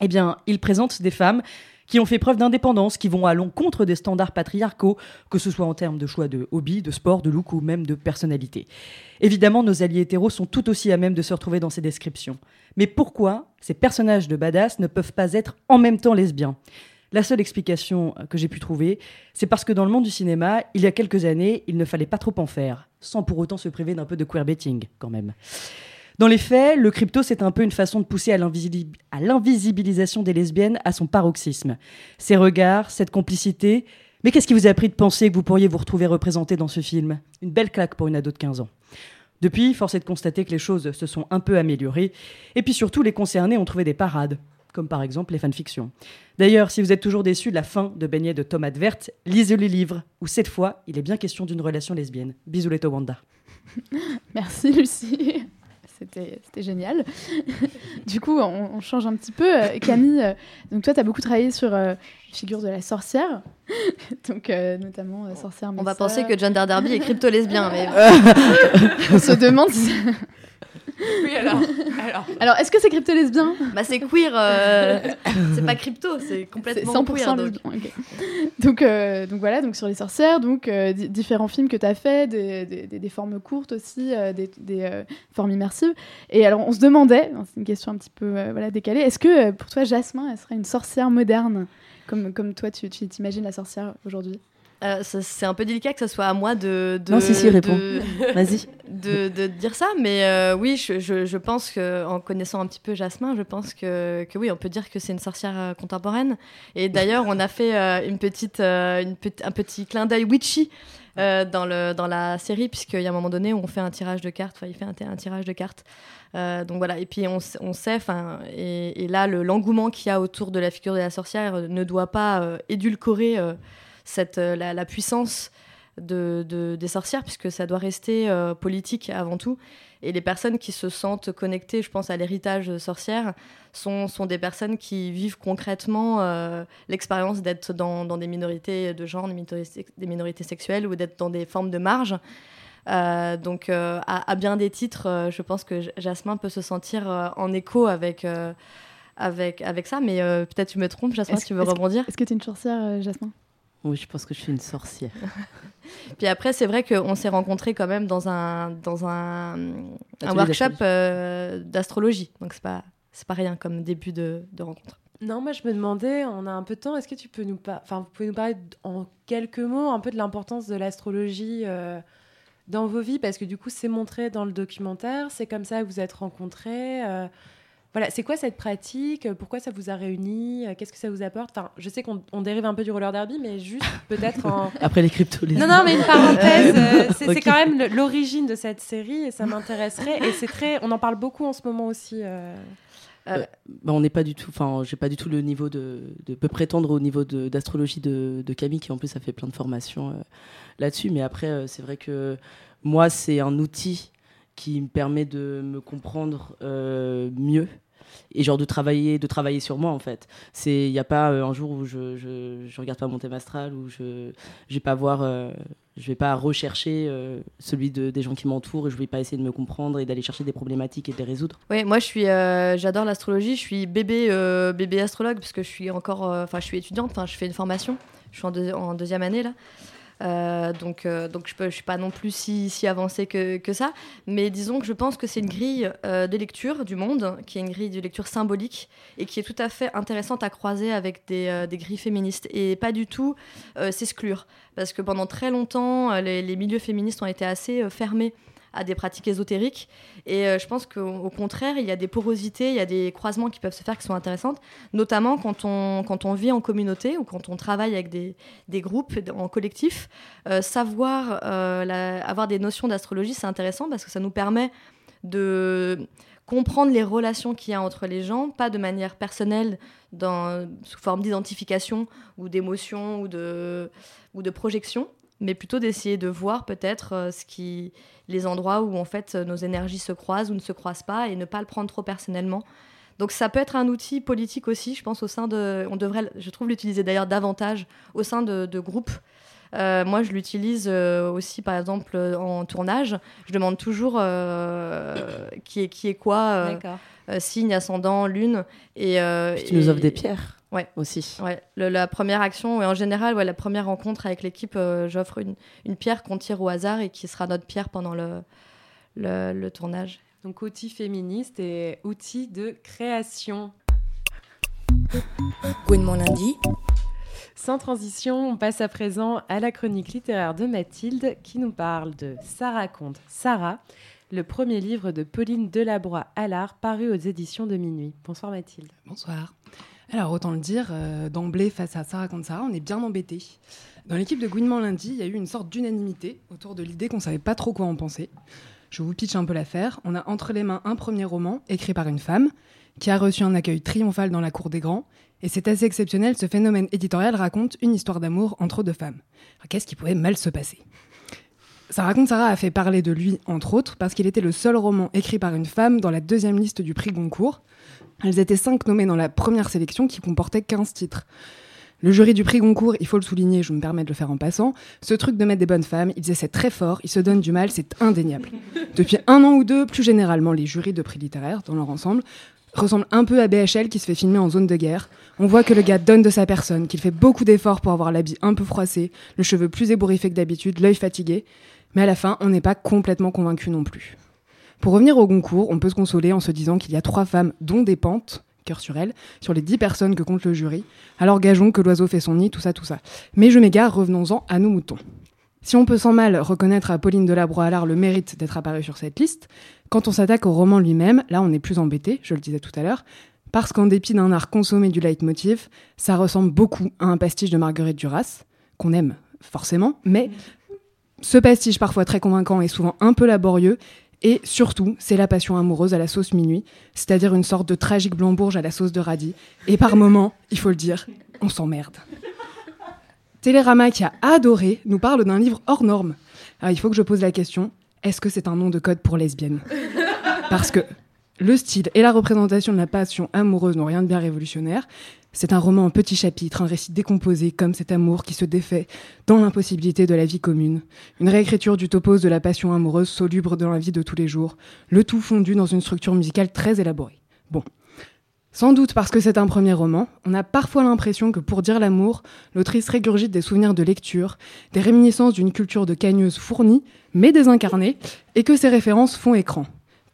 Eh bien, ils présentent des femmes qui ont fait preuve d'indépendance, qui vont à l'encontre des standards patriarcaux, que ce soit en termes de choix de hobby, de sport, de look ou même de personnalité. Évidemment, nos alliés hétéros sont tout aussi à même de se retrouver dans ces descriptions. Mais pourquoi ces personnages de badass ne peuvent pas être en même temps lesbiens? La seule explication que j'ai pu trouver, c'est parce que dans le monde du cinéma, il y a quelques années, il ne fallait pas trop en faire, sans pour autant se priver d'un peu de queerbaiting, quand même. Dans les faits, le crypto, c'est un peu une façon de pousser à l'invisibilisation des lesbiennes à son paroxysme. Ces regards, cette complicité. Mais qu'est-ce qui vous a pris de penser que vous pourriez vous retrouver représenté dans ce film? Une belle claque pour une ado de 15 ans. Depuis, force est de constater que les choses se sont un peu améliorées. Et puis surtout, les concernés ont trouvé des parades, comme par exemple les fanfictions. D'ailleurs, si vous êtes toujours déçu de la fin de Beignet de tomates vertes, lisez le livre, où cette fois, il est bien question d'une relation lesbienne. Bisous les Towanda. Merci Lucie. C'était génial. du coup, on, on change un petit peu. Euh, Camille, euh, donc toi, tu as beaucoup travaillé sur euh, la figure de la sorcière. donc, euh, notamment euh, sorcière. On va penser que Gender Derby est crypto-lesbien, mais... on se demande si... Oui, alors, alors. Alors, est-ce que c'est crypto-lesbien Bah c'est queer, euh, c'est pas crypto, c'est complètement C'est 100% queer. Donc. lesbien, ok. Donc, euh, donc voilà, donc sur les sorcières, donc euh, di- différents films que tu as fait, des, des- des- des formes courtes aussi, euh, des, des, euh, formes immersives. Et alors on se demandait, hein, c'est une question un petit peu euh, voilà, décalée, est-ce que pour toi Jasmin, elle serait une sorcière moderne? Comme, comme toi tu tu t'imagines la sorcière aujourd'hui? Euh, c'est un peu délicat que ce soit à moi de. de Non, si, si, réponds. Vas-y. De, de dire ça, mais euh, oui, je, je, je pense que, en connaissant un petit peu Jasmin, je pense que, que oui, on peut dire que c'est une sorcière euh, contemporaine. Et d'ailleurs, on a fait euh, une petite, une un petit clin d'œil witchy. dans, le, dans la série, puisqu'il y a un moment donné où on fait un tirage de cartes, enfin il fait un, un tirage de cartes. Donc voilà, et puis on, sait, et, et là, le- l'engouement qu'il y a autour de la figure de la sorcière ne doit pas édulcorer cette, euh, la, la puissance de, de- des sorcières, puisque ça doit rester euh, politique avant tout. Et les personnes qui se sentent connectées, je pense, à l'héritage sorcière, sont, sont des personnes qui vivent concrètement euh, l'expérience d'être dans, dans des minorités de genre, des minorités, des minorités sexuelles ou d'être dans des formes de marge. Euh, donc, à, à bien des titres, je pense que Jasmin peut se sentir en écho avec, avec, avec ça, mais peut-être tu me trompes, Jasmin, Est-ce- tu veux rebondir? Est-ce que tu es une sorcière, Jasmin? Oui, je pense que je suis une sorcière. Puis après, c'est vrai qu'on s'est rencontrés quand même dans un, dans un, un workshop d'astrologie. euh, d'astrologie. Donc, c'est pas, c'est pas rien comme début de, de rencontre. Non, moi je me demandais, on a un peu de temps, est-ce que tu peux nous, par- enfin, vous pouvez nous parler en quelques mots un peu de l'importance de l'astrologie euh, dans vos vies? Parce que du coup, c'est montré dans le documentaire, c'est comme ça que vous êtes rencontrés. euh, voilà, c'est quoi cette pratique? Pourquoi ça vous a réunis? Euh, Qu'est-ce que ça vous apporte? Enfin, je sais qu'on on dérive un peu du roller derby, mais juste peut-être en. Après les cryptos, les- Non, non, mais une parenthèse. euh, c'est quand même l'origine de cette série et ça m'intéresserait. Et c'est très. On en parle beaucoup en ce moment aussi. euh. Euh, bah, on n'est pas du tout, enfin, j'ai pas du tout le niveau de, de peut prétendre au niveau de- d'astrologie de, de Camille, qui en plus a fait plein de formations euh, là-dessus. Mais après, euh, c'est vrai que moi, c'est un outil qui me permet de me comprendre mieux et genre de travailler, de travailler sur moi en fait. C'est, il n'y a pas euh, un jour où je, je, regarde pas mon thème astral où je, je vais pas voir, euh, je vais pas rechercher euh, celui de, des gens qui m'entourent et je vais pas essayer de me comprendre et d'aller chercher des problématiques et de les résoudre. Oui, moi, je suis, j'adore l'astrologie. Je suis bébé, bébé astrologue parce que je suis encore, enfin, je suis étudiante. Je fais une formation. Je suis en deuxième année là. Euh, donc, euh, donc je ne suis pas non plus si, avancée que, ça. Mais disons que je pense que c'est une grille euh, de lecture du monde, qui est une grille de lecture symbolique et qui est tout à fait intéressante à croiser avec des, grilles féministes et pas du tout s'exclure. Parce que pendant très longtemps, les, milieux féministes ont été assez fermés à des pratiques ésotériques. Et euh, je pense qu'au au contraire, il y a des porosités, il y a des croisements qui peuvent se faire qui sont intéressantes, notamment quand on, quand on vit en communauté ou quand on travaille avec des, des groupes en collectif. Euh, savoir, euh, avoir des notions d'astrologie, c'est intéressant parce que ça nous permet de comprendre les relations qu'il y a entre les gens, pas de manière personnelle, dans, sous forme d'identification ou d'émotion ou de, ou de projection, mais plutôt d'essayer de voir peut-être euh, ce qui, les endroits où en fait nos énergies se croisent ou ne se croisent pas et ne pas le prendre trop personnellement. Donc ça peut être un outil politique aussi, je pense au sein de, on devrait, je trouve l'utiliser d'ailleurs davantage au sein de, de groupes. Euh, moi, je l'utilise euh, aussi, par exemple, euh, en tournage. Je demande toujours euh, qui est qui est quoi, euh, euh, signe, ascendant, lune. Et, euh, Puis tu nous et- offres des pierres Ouais. aussi. Ouais, le- la première action, et en général, ouais, la première rencontre avec l'équipe, euh, j'offre une, une pierre qu'on tire au hasard et qui sera notre pierre pendant le, le, le tournage. Donc outil féministe et outil de création. Mon lundi. Sans transition, on passe à présent à la chronique littéraire de Mathilde qui nous parle de Ça raconte Sarah, le premier livre de Pauline Delabroix Allard paru aux éditions de Minuit. Bonsoir Mathilde. Bonsoir. Alors, autant le dire, euh, d'emblée, face à Sarah Sarah, on est bien embêté. Dans l'équipe de Gouinement lundi, il y a eu une sorte d'unanimité autour de l'idée qu'on savait pas trop quoi en penser. Je vous pitch un peu l'affaire. On a entre les mains un premier roman écrit par une femme qui a reçu un accueil triomphal dans la cour des grands. Et c'est assez exceptionnel, ce phénomène éditorial raconte une histoire d'amour entre deux femmes. Qu'est-ce qui pouvait mal se passer? Raconte Sarah a fait parler de lui, entre autres, parce qu'il était le seul roman écrit par une femme dans la deuxième liste du prix Goncourt. Elles étaient cinq nommées dans la première sélection qui comportait 15 titres. Le jury du prix Goncourt, il faut le souligner, je me permets de le faire en passant, ce truc de mettre des bonnes femmes, ils essaient très fort, ils se donnent du mal, c'est indéniable. Depuis un an ou deux, plus généralement, les jurys de prix littéraires, dans leur ensemble, ressemblent un peu à BHL qui se fait filmer en zone de guerre. On voit que le gars donne de sa personne, qu'il fait beaucoup d'efforts pour avoir l'habit un peu froissé, le cheveu plus ébouriffé que d'habitude, l'œil fatigué, mais à la fin, on n'est pas complètement convaincu non plus. Pour revenir au Goncourt, on peut se consoler en se disant qu'il y a trois femmes, dont des pentes, cœur sur elles, sur les dix personnes que compte le jury. Alors gageons que l'oiseau fait son nid, tout ça, tout ça. Mais je m'égare, revenons-en à nos moutons. Si on peut sans mal reconnaître à Pauline Delabroix-Allard le mérite d'être apparue sur cette liste, quand on s'attaque au roman lui-même, là on est plus embêté, je le disais tout à l'heure, parce qu'en dépit d'un art consommé du leitmotiv, ça ressemble beaucoup à un pastiche de Marguerite Duras, qu'on aime forcément, mais ce pastiche parfois très convaincant est souvent un peu laborieux, et surtout, c'est la passion amoureuse à la sauce minuit, c'est-à-dire une sorte de tragique blanc-bourge à la sauce de radis. Et par moments, il faut le dire, on s'emmerde. Télérama, qui a adoré, nous parle d'un livre hors norme. Alors il faut que je pose la question, est-ce que c'est un nom de code pour lesbienne? Parce que le style et la représentation de la passion amoureuse n'ont rien de bien révolutionnaire. C'est un roman en petits chapitres, un récit décomposé comme cet amour qui se défait dans l'impossibilité de la vie commune. Une réécriture du topos de la passion amoureuse soluble dans la vie de tous les jours, le tout fondu dans une structure musicale très élaborée. Bon. Sans doute parce que c'est un premier roman, on a parfois l'impression que pour dire l'amour, l'autrice régurgite des souvenirs de lecture, des réminiscences d'une culture de cagneuse fournie, mais désincarnée, et que ces références font écran.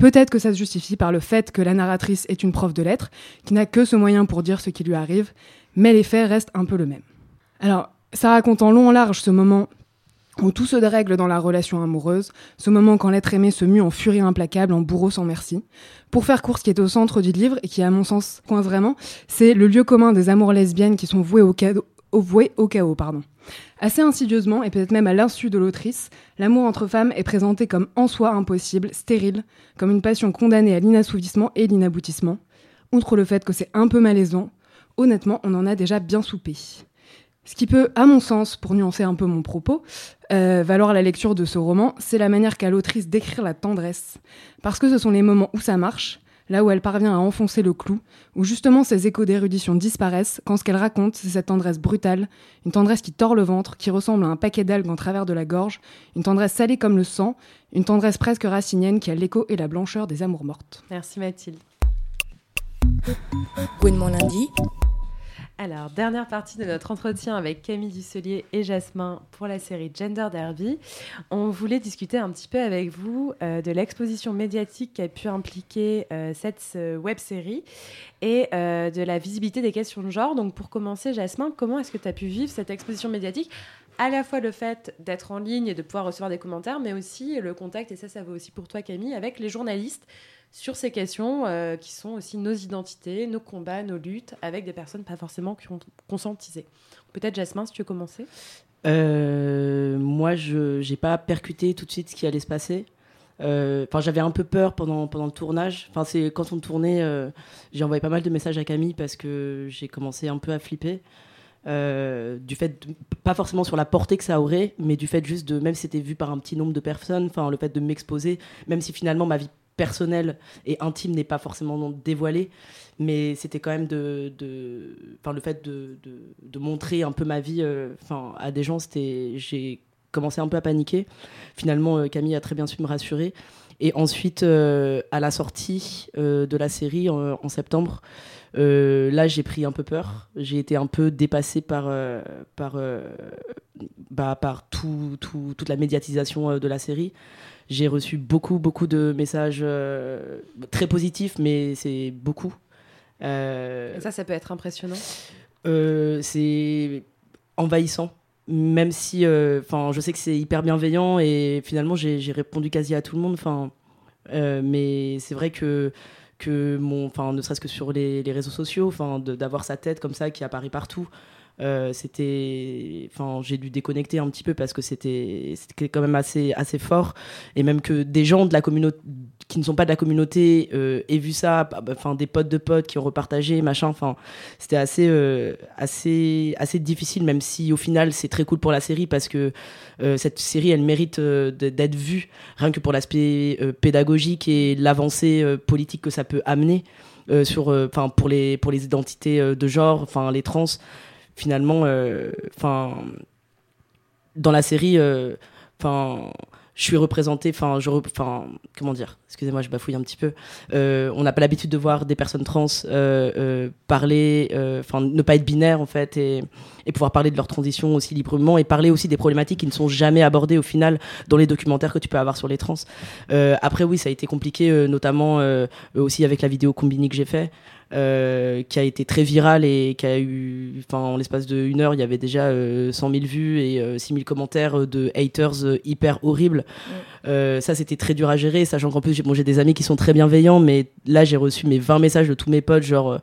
Peut-être que ça se justifie par le fait que la narratrice est une prof de lettres, qui n'a que ce moyen pour dire ce qui lui arrive, mais les faits restent un peu le même. Alors, ça raconte en long en large ce moment où tout se dérègle dans la relation amoureuse, ce moment quand l'être aimé se mue en furie implacable, en bourreau sans merci. Pour faire court, ce qui est au centre du livre, et qui à mon sens coince vraiment, c'est le lieu commun des amours lesbiennes qui sont vouées au, chaos. Assez insidieusement, et peut-être même à l'insu de l'autrice, l'amour entre femmes est présenté comme en soi impossible, stérile, comme une passion condamnée à l'inassouvissement et l'inaboutissement. Outre le fait que c'est un peu malaisant, honnêtement, on en a déjà bien soupé. Ce qui peut, à mon sens, pour nuancer un peu mon propos, euh, valoir la lecture de ce roman, c'est la manière qu'a l'autrice d'écrire la tendresse. Parce que ce sont les moments où ça marche, là où elle parvient à enfoncer le clou, où justement ces échos d'érudition disparaissent, quand ce qu'elle raconte, c'est cette tendresse brutale, une tendresse qui tord le ventre, qui ressemble à un paquet d'algues en travers de la gorge, une tendresse salée comme le sang, une tendresse presque racinienne qui a l'écho et la blancheur des amours mortes. Merci Mathilde. Gouinement lundi. Alors, dernière partie de notre entretien avec Camille Dusselier et Jasmin pour la série Gender Derby. On voulait discuter un petit peu avec vous euh, de l'exposition médiatique qui a pu impliquer euh, cette web série et euh, de la visibilité des questions de genre. Donc, pour commencer, Jasmin, comment est-ce que tu as pu vivre cette exposition médiatique à la fois le fait d'être en ligne et de pouvoir recevoir des commentaires, mais aussi le contact, et ça, ça vaut aussi pour toi, Camille, avec les journalistes sur ces questions euh, qui sont aussi nos identités, nos combats, nos luttes, avec des personnes pas forcément qui ont conscientisé. Peut-être Jasmin, si tu veux commencer. Euh, moi, je n'ai pas percuté tout de suite ce qui allait se passer. Euh, Enfin, j'avais un peu peur pendant, pendant le tournage. Enfin, c'est quand on tournait, j'ai envoyé pas mal de messages à Camille parce que j'ai commencé un peu à flipper. Euh, du fait, pas forcément sur la portée que ça aurait, mais du fait juste de, même si c'était vu par un petit nombre de personnes, enfin, le fait de m'exposer, même si finalement ma vie personnelle et intime n'est pas forcément dévoilée, mais c'était quand même de, le fait de, montrer un peu ma vie, euh, à des gens, c'était, j'ai commencé un peu à paniquer. Finalement, euh, Camille a très bien su me rassurer. Et ensuite, à la sortie de la série en septembre, euh, là, j'ai pris un peu peur. J'ai été un peu dépassée par, euh, par, euh, bah, par tout, tout- toute la médiatisation de la série. J'ai reçu beaucoup, beaucoup de messages très positifs, mais c'est beaucoup. Et ça, ça peut être impressionnant. c'est envahissant. Même si, euh, enfin, je sais que c'est hyper bienveillant et finalement j'ai j'ai répondu quasi à tout le monde. Enfin, euh, mais c'est vrai que que mon, enfin, ne serait-ce que sur les, réseaux sociaux, enfin, d'avoir sa tête comme ça qui apparaît partout. Euh, c'était enfin j'ai dû déconnecter un petit peu parce que c'était quand même assez assez fort. Et même que des gens de la communauté qui ne sont pas de la communauté euh, aient vu ça bah, bah, enfin des potes de potes qui ont repartagé machin enfin c'était assez euh, assez assez difficile même si au final c'est très cool pour la série parce que euh, cette série elle mérite d'être vue rien que pour l'aspect pédagogique et l'avancée politique que ça peut amener sur pour les pour les identités de genre enfin les trans finalement euh, enfin dans la série euh, enfin je suis représentée enfin je enfin comment dire excusez-moi je bafouille un petit peu Euh, on n'a pas l'habitude de voir des personnes trans parler enfin ne pas être binaire en fait et, et pouvoir parler de leur transition aussi librement et parler aussi des problématiques qui ne sont jamais abordées au final dans les documentaires que tu peux avoir sur les trans. Après oui ça a été compliqué notamment aussi avec la vidéo combini que j'ai fait euh, qui a été très virale et qui a eu, enfin, en l'espace de une heure, il y avait déjà euh, 100 000 vues et euh, 6 000 commentaires de haters euh, hyper horribles. Euh, ça, c'était très dur à gérer, sachant qu'en plus, j'ai bon, j'ai des amis qui sont très bienveillants, mais là, j'ai reçu mes 20 messages de tous mes potes, genre.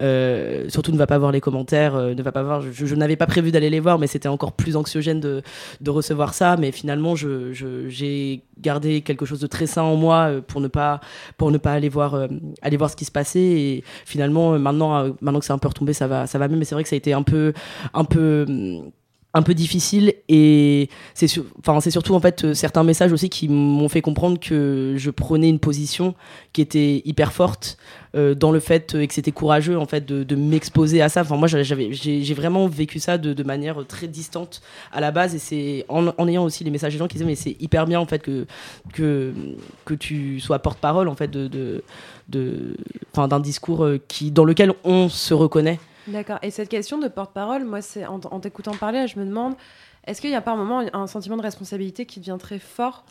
Euh, surtout ne va pas voir les commentaires, euh, ne va pas voir. Je, je n'avais pas prévu d'aller les voir, mais c'était encore plus anxiogène de, de recevoir ça. Mais finalement, je, je- j'ai gardé quelque chose de très sain en moi euh, pour ne pas pour ne pas aller voir euh, aller voir ce qui se passait. Et finalement, maintenant maintenant que c'est un peu retombé, ça va ça va mieux. Mais c'est vrai que ça a été un peu un peu hum, un peu difficile et c'est enfin c'est surtout en fait euh, certains messages aussi qui m'ont fait comprendre que je prenais une position qui était hyper forte euh, dans le fait euh, et que c'était courageux en fait de, m'exposer à ça. Enfin moi j'avais j'ai vraiment vécu ça de, manière très distante à la base et c'est en, ayant aussi les messages des gens qui disaient mais c'est hyper bien en fait que que que tu sois porte-parole en fait de de d'un discours qui dans lequel on se reconnaît D'accord. Et cette question de porte-parole, moi, c'est en, en t'écoutant parler, je me demande, est-ce qu'il n'y a pas un moment un sentiment de responsabilité qui devient très fort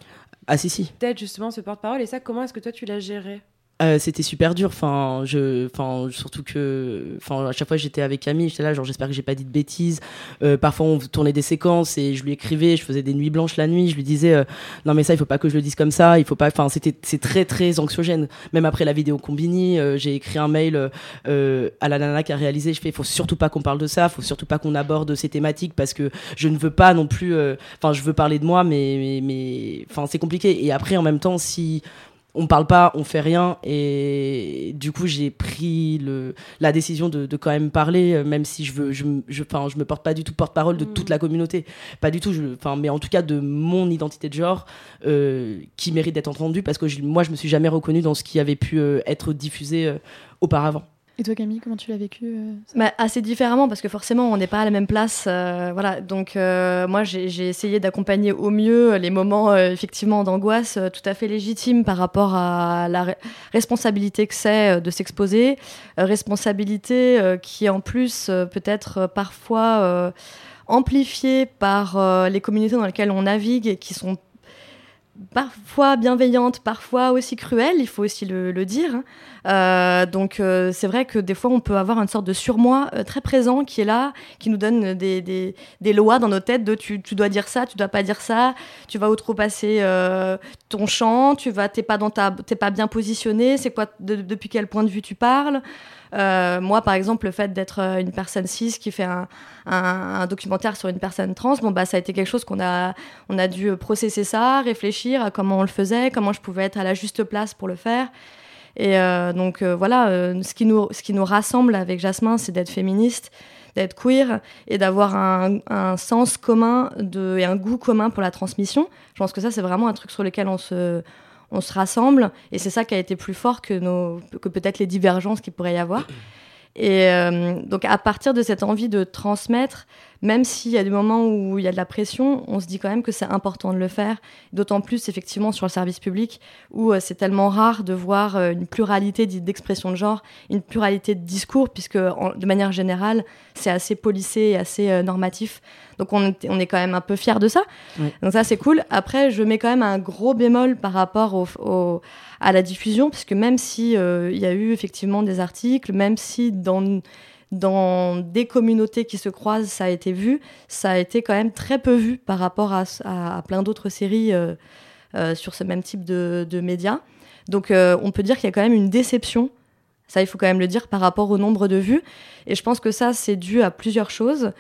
ah si si Peut-être justement ce porte-parole. Et ça, comment est-ce que toi tu l'as géré? Euh, c'était super dur. Enfin je enfin surtout que enfin à chaque fois j'étais avec Camille j'étais là genre j'espère que j'ai pas dit de bêtises. Euh, parfois on tournait des séquences et je lui écrivais je faisais des nuits blanches la nuit. Je lui disais euh, non mais ça il faut pas que je le dise comme ça. Il faut pas enfin c'était c'est très très anxiogène. Même après la vidéo Combini euh, j'ai écrit un mail euh, euh, à la nana qui a réalisé. Je fais faut surtout pas qu'on parle de ça. Faut surtout pas qu'on aborde ces thématiques parce que je ne veux pas non plus enfin je veux parler de moi mais mais enfin c'est compliqué. Et après en même temps si on parle pas, on fait rien, et du coup j'ai pris le, la décision de, de quand même parler, euh, même si je veux, je, me- je, enfin, je me porte pas du tout porte-parole de toute la communauté, pas du tout, je, enfin, mais en tout cas de mon identité de genre euh, qui mérite d'être entendue parce que je- moi je me suis jamais reconnue dans ce qui avait pu euh, être diffusé euh, auparavant. Et toi, Camille, comment tu l'as vécu euh, Bah, assez différemment parce que forcément on n'est pas à la même place euh, voilà. Donc euh, moi j'ai essayé d'accompagner au mieux les moments effectivement d'angoisse tout à fait légitimes par rapport à la re- responsabilité que c'est de s'exposer. Responsabilité qui en plus peut être parfois amplifiée par les communautés dans lesquelles on navigue et qui sont parfois bienveillantes, parfois aussi cruelles, il faut aussi le, dire. hein. Euh, donc euh, c'est vrai que des fois on peut avoir une sorte de surmoi euh, très présent qui est là, qui nous donne des, des, lois dans nos têtes de tu, tu dois dire ça, tu dois pas dire ça, tu vas outrepasser ton champ, tu vas t'es pas dans ta t'es pas bien positionné, c'est quoi de- depuis quel point de vue tu parles? Euh, moi, par exemple, le fait d'être euh, une personne cis qui fait un, documentaire sur une personne trans, bon, bah, ça a été quelque chose qu'on a, on a dû processer ça, réfléchir à comment on le faisait, comment je pouvais être à la juste place pour le faire. Et euh, donc euh, voilà, euh, ce, qui nous, ce qui nous rassemble avec Jasmin, c'est d'être féministe, d'être queer et d'avoir un, un sens commun de, et un goût commun pour la transmission. Je pense que ça, c'est vraiment un truc sur lequel on se, on se rassemble et c'est ça qui a été plus fort que, que peut-être les divergences qu'il pourrait y avoir. Et euh, donc à partir de cette envie de transmettre, même s'il y a des moments où il y a de la pression, on se dit quand même que c'est important de le faire, d'autant plus effectivement sur le service public où euh, c'est tellement rare de voir euh, une pluralité d'i- d'expression de genre, une pluralité de discours, puisque en- de manière générale, c'est assez policé et assez euh, normatif. Donc on, est- on est quand même un peu fiers de ça. Donc ça c'est cool. Après, je mets quand même un gros bémol par rapport au, au- à la diffusion, puisque même si il y a eu effectivement des articles, même si dans dans des communautés qui se croisent, ça a été vu, ça a été quand même très peu vu par rapport à, plein d'autres séries euh, euh, sur ce même type de, de médias. Donc euh, on peut dire qu'il y a quand même une déception, ça il faut quand même le dire, par rapport au nombre de vues. Et je pense que ça c'est dû à plusieurs choses.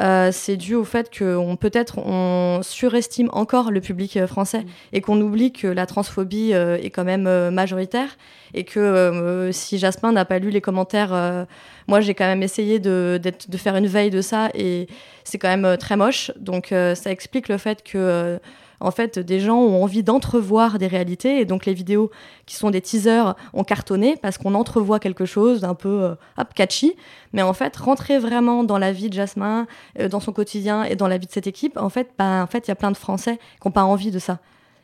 Euh, c'est dû au fait qu'on peut-être on surestime encore le public euh, français et qu'on oublie que la transphobie euh, est quand même majoritaire et que si Jasmin n'a pas lu les commentaires, moi j'ai quand même essayé de, de faire une veille de ça et c'est quand même très moche. Donc ça explique le fait que en fait, des gens ont envie d'entrevoir des réalités et donc les vidéos qui sont des teasers ont cartonné parce qu'on entrevoit quelque chose d'un peu euh, catchy. Mais en fait, rentrer vraiment dans la vie de Jasmin, euh, dans son quotidien et dans la vie de cette équipe, en fait, bah, en fait, il y a plein de Français qui n'ont pas envie de ça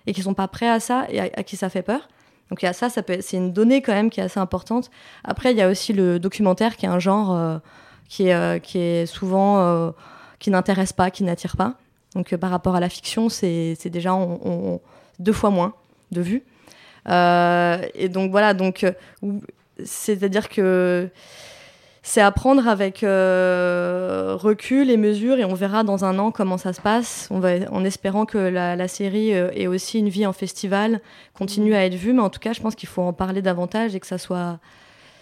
et qui sont pas prêts à ça et à, qui ça fait peur. Donc il y a ça, c'est une donnée quand même qui est assez importante. Après, il y a aussi le documentaire qui est un genre euh, qui, est, souvent qui n'intéresse pas, qui n'attire pas. Donc euh, par rapport à la fiction, c'est déjà on- on- deux fois moins de vues. Euh, et donc voilà, donc euh, c'est-à-dire que c'est à prendre avec euh, recul et mesure et on verra dans un an comment ça se passe. On va, en espérant que la, la série euh, ait aussi une vie en festival, continue à être vue, mais en tout cas, je pense qu'il faut en parler davantage et que ça soit,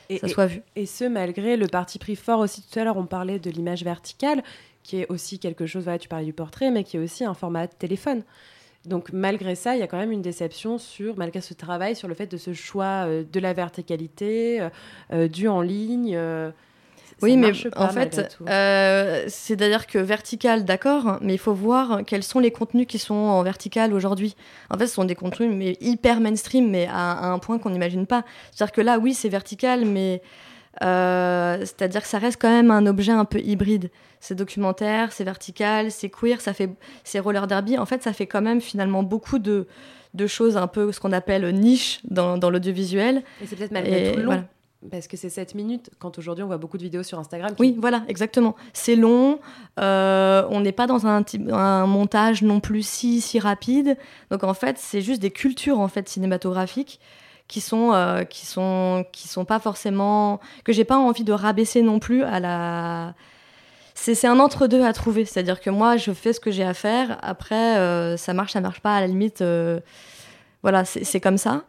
Et, ça et- soit vu. et ce, malgré le parti pris fort aussi, tout à l'heure, on parlait de l'image verticale, qui est aussi quelque chose, voilà, tu parlais du portrait, mais qui est aussi un format téléphone. Donc malgré ça, il y a quand même une déception sur, malgré ce travail, sur le fait de ce choix euh, de la verticalité, euh, euh, du en ligne. euh, Oui, mais pas, en fait, c'est-à-dire que vertical, d'accord, mais il faut voir quels sont les contenus qui sont en vertical aujourd'hui. En fait, ce sont des contenus mais hyper mainstream, mais à, à un point qu'on n'imagine pas. C'est-à-dire que là, oui, c'est vertical, mais c'est-à-dire que ça reste quand même un objet un peu hybride. C'est documentaire, c'est vertical, c'est queer, ça fait, c'est roller derby. En fait, ça fait quand même finalement beaucoup de de choses un peu ce qu'on appelle niche dans, dans l'audiovisuel. Et c'est peut-être malgré tout long. voilà. Parce que c'est 7 minutes, quand aujourd'hui on voit beaucoup de vidéos sur Instagram. qui- Oui, voilà, exactement. C'est long, euh, on n'est pas dans un, un montage non plus si, si rapide. Donc en fait, c'est juste des cultures en fait cinématographiques qui sont, euh, qui sont, qui sont pas forcément. que j'ai pas envie de rabaisser non plus à la. C'est un entre-deux à trouver. C'est-à-dire que moi, je fais ce que j'ai à faire. Après, euh, ça marche, ça marche pas. À la limite, euh, voilà, c'est comme ça.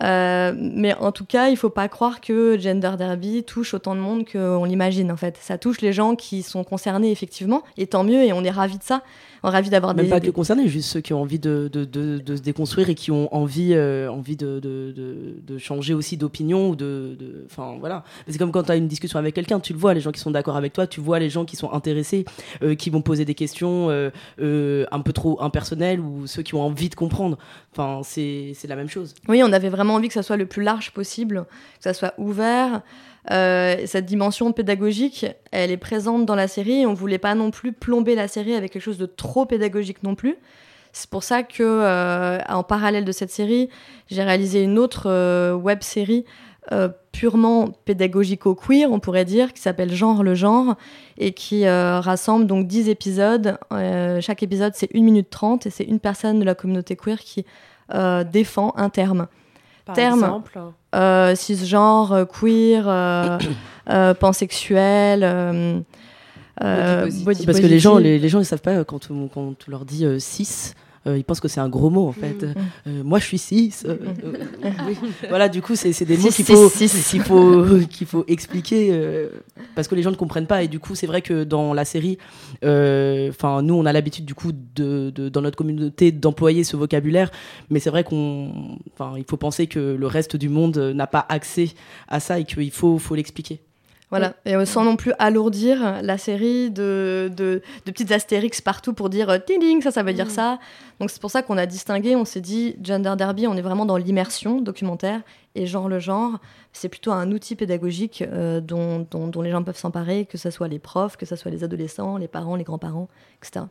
Euh, mais en tout cas, il faut pas croire que Gender Derby touche autant de monde qu'on l'imagine en fait. Ça touche les gens qui sont concernés effectivement, et tant mieux, et on est ravis de ça. On est ravis d'avoir Même des, pas des- que concernés, juste ceux qui ont envie de, de, de, de se déconstruire et qui ont envie, euh, envie de, de, de, de changer aussi d'opinion ou de, enfin voilà. C'est comme quand tu as une discussion avec quelqu'un, tu le vois, les gens qui sont d'accord avec toi, tu vois les gens qui sont intéressés, euh, qui vont poser des questions un peu trop impersonnelles ou ceux qui ont envie de comprendre. Enfin, c'est la même chose. Oui, on avait vraiment envie que ça soit le plus large possible, que ça soit ouvert. Euh, cette dimension pédagogique, elle est présente dans la série. On voulait pas non plus plomber la série avec quelque chose de trop pédagogique non plus. C'est pour ça que, euh, en parallèle de cette série, j'ai réalisé une autre euh, web série euh, purement pédagogico-queer, on pourrait dire, qui s'appelle Genre le genre, et qui rassemble donc 10 épisodes. Chaque épisode, c'est 1 minute 30, et c'est une personne de la communauté queer qui défend un terme. Par terme. exemple. Euh, cisgenre, euh, queer, euh, euh, pansexuel, body Parce que les gens, les, les gens, ils savent pas quand on, quand on leur dit euh, cis. Ils pensent que c'est un gros mot en fait. Mm. Euh, moi je suis cis. euh, euh, oui. Voilà, du coup, c'est des mots qu'il faut, qu'il faut, qu'il faut expliquer euh, parce que les gens ne comprennent pas. Et du coup, c'est vrai que dans la série, euh, enfin, nous, on a l'habitude du coup de, de- dans notre communauté d'employer ce vocabulaire, mais c'est vrai qu'on, enfin, il faut penser que le reste du monde euh, n'a pas accès à ça et qu'il faut, faut l'expliquer. Voilà, et euh, sans non plus alourdir la série de, de, de petites astérix partout pour dire euh, ding ding, ça, ça veut dire ça. Donc c'est pour ça qu'on a distingué, on s'est dit Gender Derby, on est vraiment dans l'immersion documentaire, et genre le genre, c'est plutôt un outil pédagogique euh, dont, dont, dont les gens peuvent s'emparer, que ce soit les profs, que ce soit les adolescents, les parents, les grands-parents, etc.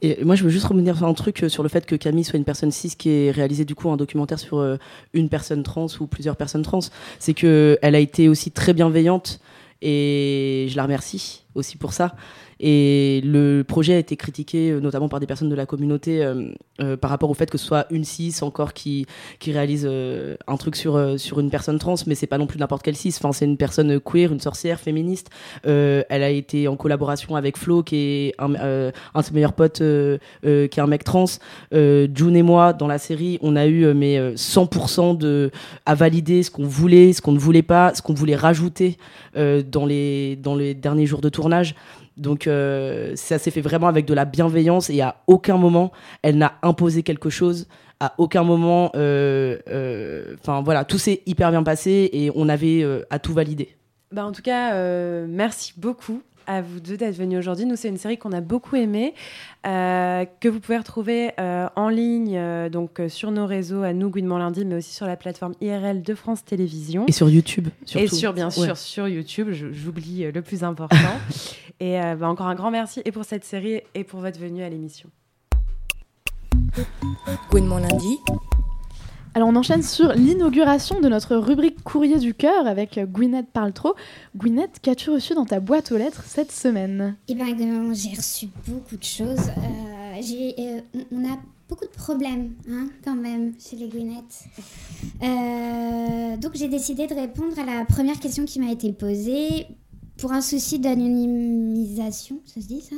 Et moi, je veux juste revenir sur un truc euh, sur le fait que Camille soit une personne cis qui ait réalisé du coup un documentaire sur euh, une personne trans ou plusieurs personnes trans. C'est que elle a été aussi très bienveillante et je la remercie aussi pour ça. Et le projet a été critiqué euh, notamment par des personnes de la communauté euh, euh, par rapport au fait que ce soit une cis encore qui, qui réalise un truc sur, sur une personne trans, mais c'est pas non plus n'importe quelle cis. Enfin, c'est une personne queer, une sorcière, féministe. Elle a été en collaboration avec Flo, qui est un, de ses meilleurs potes, qui est un mec trans. June et moi, dans la série, on a eu mais, euh, 100% de, à valider ce qu'on voulait, ce qu'on ne voulait pas, ce qu'on voulait rajouter dans, les, dans les derniers jours de Donc euh, ça s'est fait vraiment avec de la bienveillance et à aucun moment elle n'a imposé quelque chose. À aucun moment, euh, euh, enfin voilà, tout s'est hyper bien passé et on avait à tout valider. Bah, en tout cas, merci beaucoup à vous deux d'être venus aujourd'hui. Nous, c'est une série qu'on a beaucoup aimée, euh, que vous pouvez retrouver euh, en ligne, euh, donc euh, sur nos réseaux, à nous, Gouinement Lundi, mais aussi sur la plateforme IRL de France Télévisions. Et sur YouTube, Et surtout. sur, bien sûr, Ouais. sur YouTube. J'oublie euh, le plus important. et euh, bah, encore un grand merci et pour cette série et pour votre venue à l'émission. Gouinement lundi. Alors on enchaîne sur l'inauguration de notre rubrique Courrier du cœur avec euh, Gwyneth parle trop. Gwyneth, qu'as-tu reçu dans ta boîte aux lettres cette semaine? Eh bien, j'ai reçu beaucoup de choses. Euh, euh, on- a beaucoup de problèmes, hein, quand même, chez les Gwyneth. Donc, j'ai décidé de répondre à la première question qui m'a été posée. Pour un souci d'anonymisation, ça se dit ça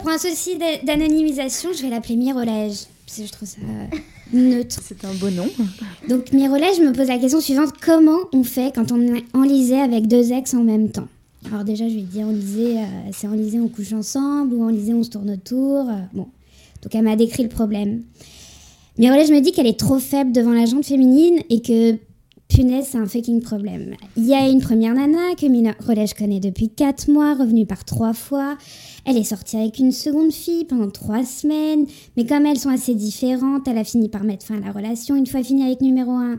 Pour un souci d'a- d'anonymisation, je vais l'appeler Mirolège. Parce que je trouve ça euh, neutre. C'est un beau nom. Donc Mirolège, je me pose la question suivante. Comment on fait quand on est enlisé avec deux ex en même temps? Alors déjà, je lui dis enlisé, euh, c'est enlisé, on couche ensemble, ou enlisé, on se tourne autour. euh, bon, donc elle m'a décrit le problème. Mirolège me dit qu'elle est trop faible devant la jante féminine et que punaise, c'est un fucking problème. Il y a une première nana que Mina Relège connaît depuis 4 mois, revenue par 3 fois. Elle est sortie avec une seconde fille pendant 3 semaines, mais comme elles sont assez différentes, elle a fini par mettre fin à la relation une fois finie avec numéro 1.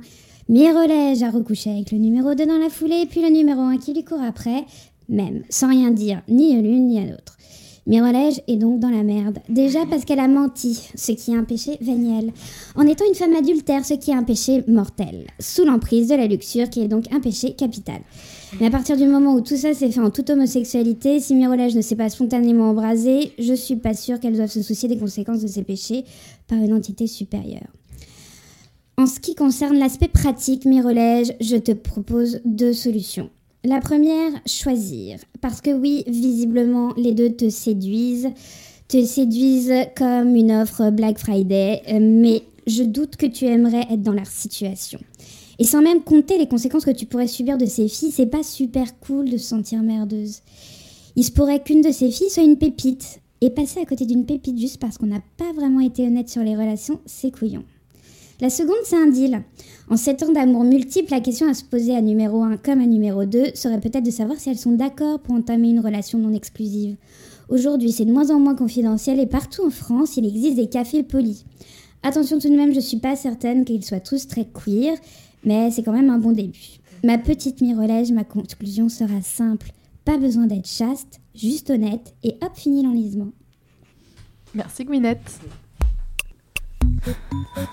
Mirolège a recouché avec le numéro 2 dans la foulée, puis le numéro 1 qui lui court après, même, sans rien dire ni à l'une ni à l'autre. Mirolège est donc dans la merde. Déjà parce qu'elle a menti, ce qui est un péché véniel. En étant une femme adultère, ce qui est un péché mortel. Sous l'emprise de la luxure, qui est donc un péché capital. Mais à partir du moment où tout ça s'est fait en toute homosexualité, si Mirolège ne s'est pas spontanément embrasée, je suis pas sûre qu'elle doive se soucier des conséquences de ses péchés par une entité supérieure. En ce qui concerne l'aspect pratique, Mirolège, je te propose deux solutions. La première, choisir. Parce que oui, visiblement, les deux te séduisent. Te séduisent comme une offre Black Friday, euh, mais je doute que tu aimerais être dans leur situation. Et sans même compter les conséquences que tu pourrais subir de ces filles, c'est pas super cool de se sentir merdeuse. Il se pourrait qu'une de ces filles soit une pépite. Et passer à côté d'une pépite juste parce qu'on n'a pas vraiment été honnête sur les relations, c'est couillon. La seconde, c'est un deal. En sept ans d'amour multiple, la question à se poser à numéro 1 comme à numéro 2 serait peut-être de savoir si elles sont d'accord pour entamer une relation non exclusive. Aujourd'hui, c'est de moins en moins confidentiel et partout en France, il existe des cafés polis. Attention tout de même, je suis pas certaine qu'ils soient tous très queer, mais c'est quand même un bon début. Ma petite mirolège, ma conclusion sera simple. Pas besoin d'être chaste, juste honnête et hop, fini l'enlisement. Merci Gwyneth.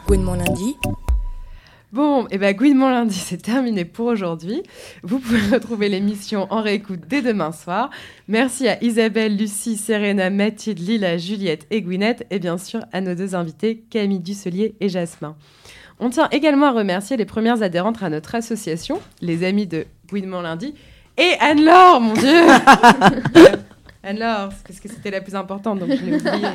Gouinement lundi. Bon, et ben Gouinement lundi, c'est terminé pour aujourd'hui. Vous pouvez retrouver l'émission en réécoute dès demain soir. Merci à Isabelle, Lucie, Serena, Mathilde, Lila, Juliette et Gwyneth, et bien sûr à nos deux invités, Camille Dusselier et Jasmin. On tient également à remercier les premières adhérentes à notre association, les amis de Gouinement lundi, et Anne-Laure, mon Dieu Anne-Laure, parce que c'était la plus importante, donc je l'ai oubliée.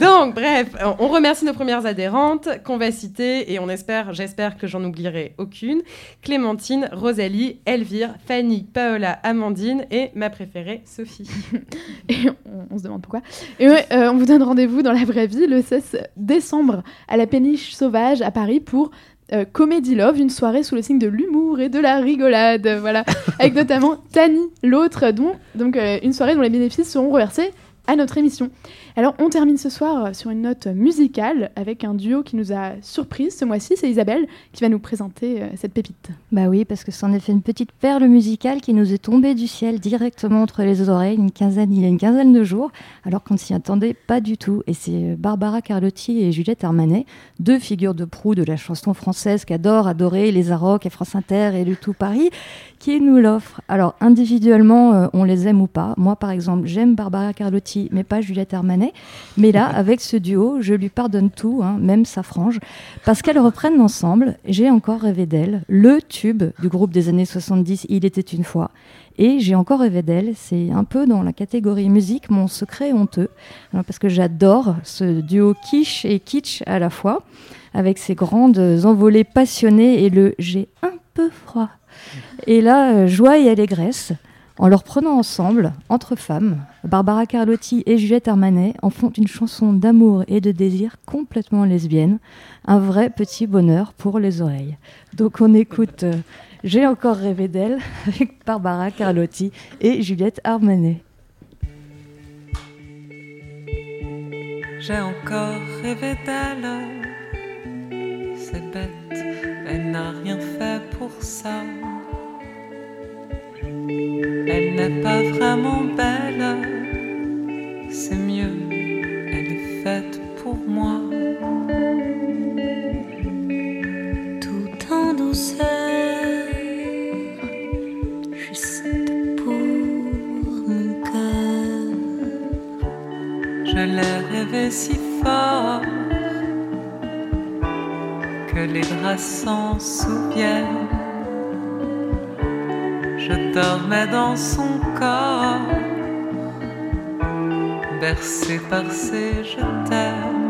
donc, bref, on remercie nos premières adhérentes qu'on va citer et on espère, j'espère que j'en oublierai aucune. Clémentine, Rosalie, Elvire, Fanny, Paola, Amandine et ma préférée, Sophie. Et on, on se demande pourquoi. Et ouais, euh, on vous donne rendez-vous dans la vraie vie le 16 décembre à la Péniche Sauvage à Paris pour euh, Comedy Love, une soirée sous le signe de l'humour et de la rigolade, voilà, avec notamment Tani, l'autre, dont donc euh, une soirée dont les bénéfices seront reversés à notre émission. Alors on termine ce soir euh, sur une note musicale avec un duo qui nous a surprise ce mois-ci, c'est Isabelle qui va nous présenter euh, cette pépite. Bah oui, parce que c'en est fait une petite perle musicale qui nous est tombée du ciel directement entre les oreilles une quinzaine, il y a une quinzaine de jours, alors qu'on ne s'y attendait pas du tout. Et c'est euh, Barbara Carlotti et Juliette Armanet, deux figures de proue de la chanson française qu'adorent adorer les Arocs et France Inter et le tout Paris, qui nous l'offrent. Alors individuellement, on les aime ou pas. Moi, par exemple, j'aime Barbara Carlotti, mais pas Juliette Armanet. Mais là, avec ce duo, je lui pardonne tout, hein, même sa frange, parce qu'elles reprennent ensemble. J'ai encore rêvé d'elle, le tube du groupe des années 70, Il était une fois. Et j'ai encore rêvé d'elle. C'est un peu dans la catégorie musique mon secret honteux, parce que j'adore ce duo quiche et kitsch à la fois, avec ses grandes envolées passionnées et le j'ai un peu froid. Et là, euh, joie et allégresse, en leur prenant ensemble, entre femmes, Barbara Carlotti et Juliette Armanet en font une chanson d'amour et de désir complètement lesbienne, un vrai petit bonheur pour les oreilles. Donc on écoute euh, J'ai encore rêvé d'elle avec Barbara Carlotti et Juliette Armanet. J'ai encore rêvé d'elle. C'est bête, elle n'a rien fait pour ça. Elle n'est pas vraiment belle, c'est mieux, elle est faite pour moi. Tout en douceur, juste pour mon cœur. Je l'ai rêvé si fort que les draps s'en souviennent. Je dormais dans son corps, bercé par ses je.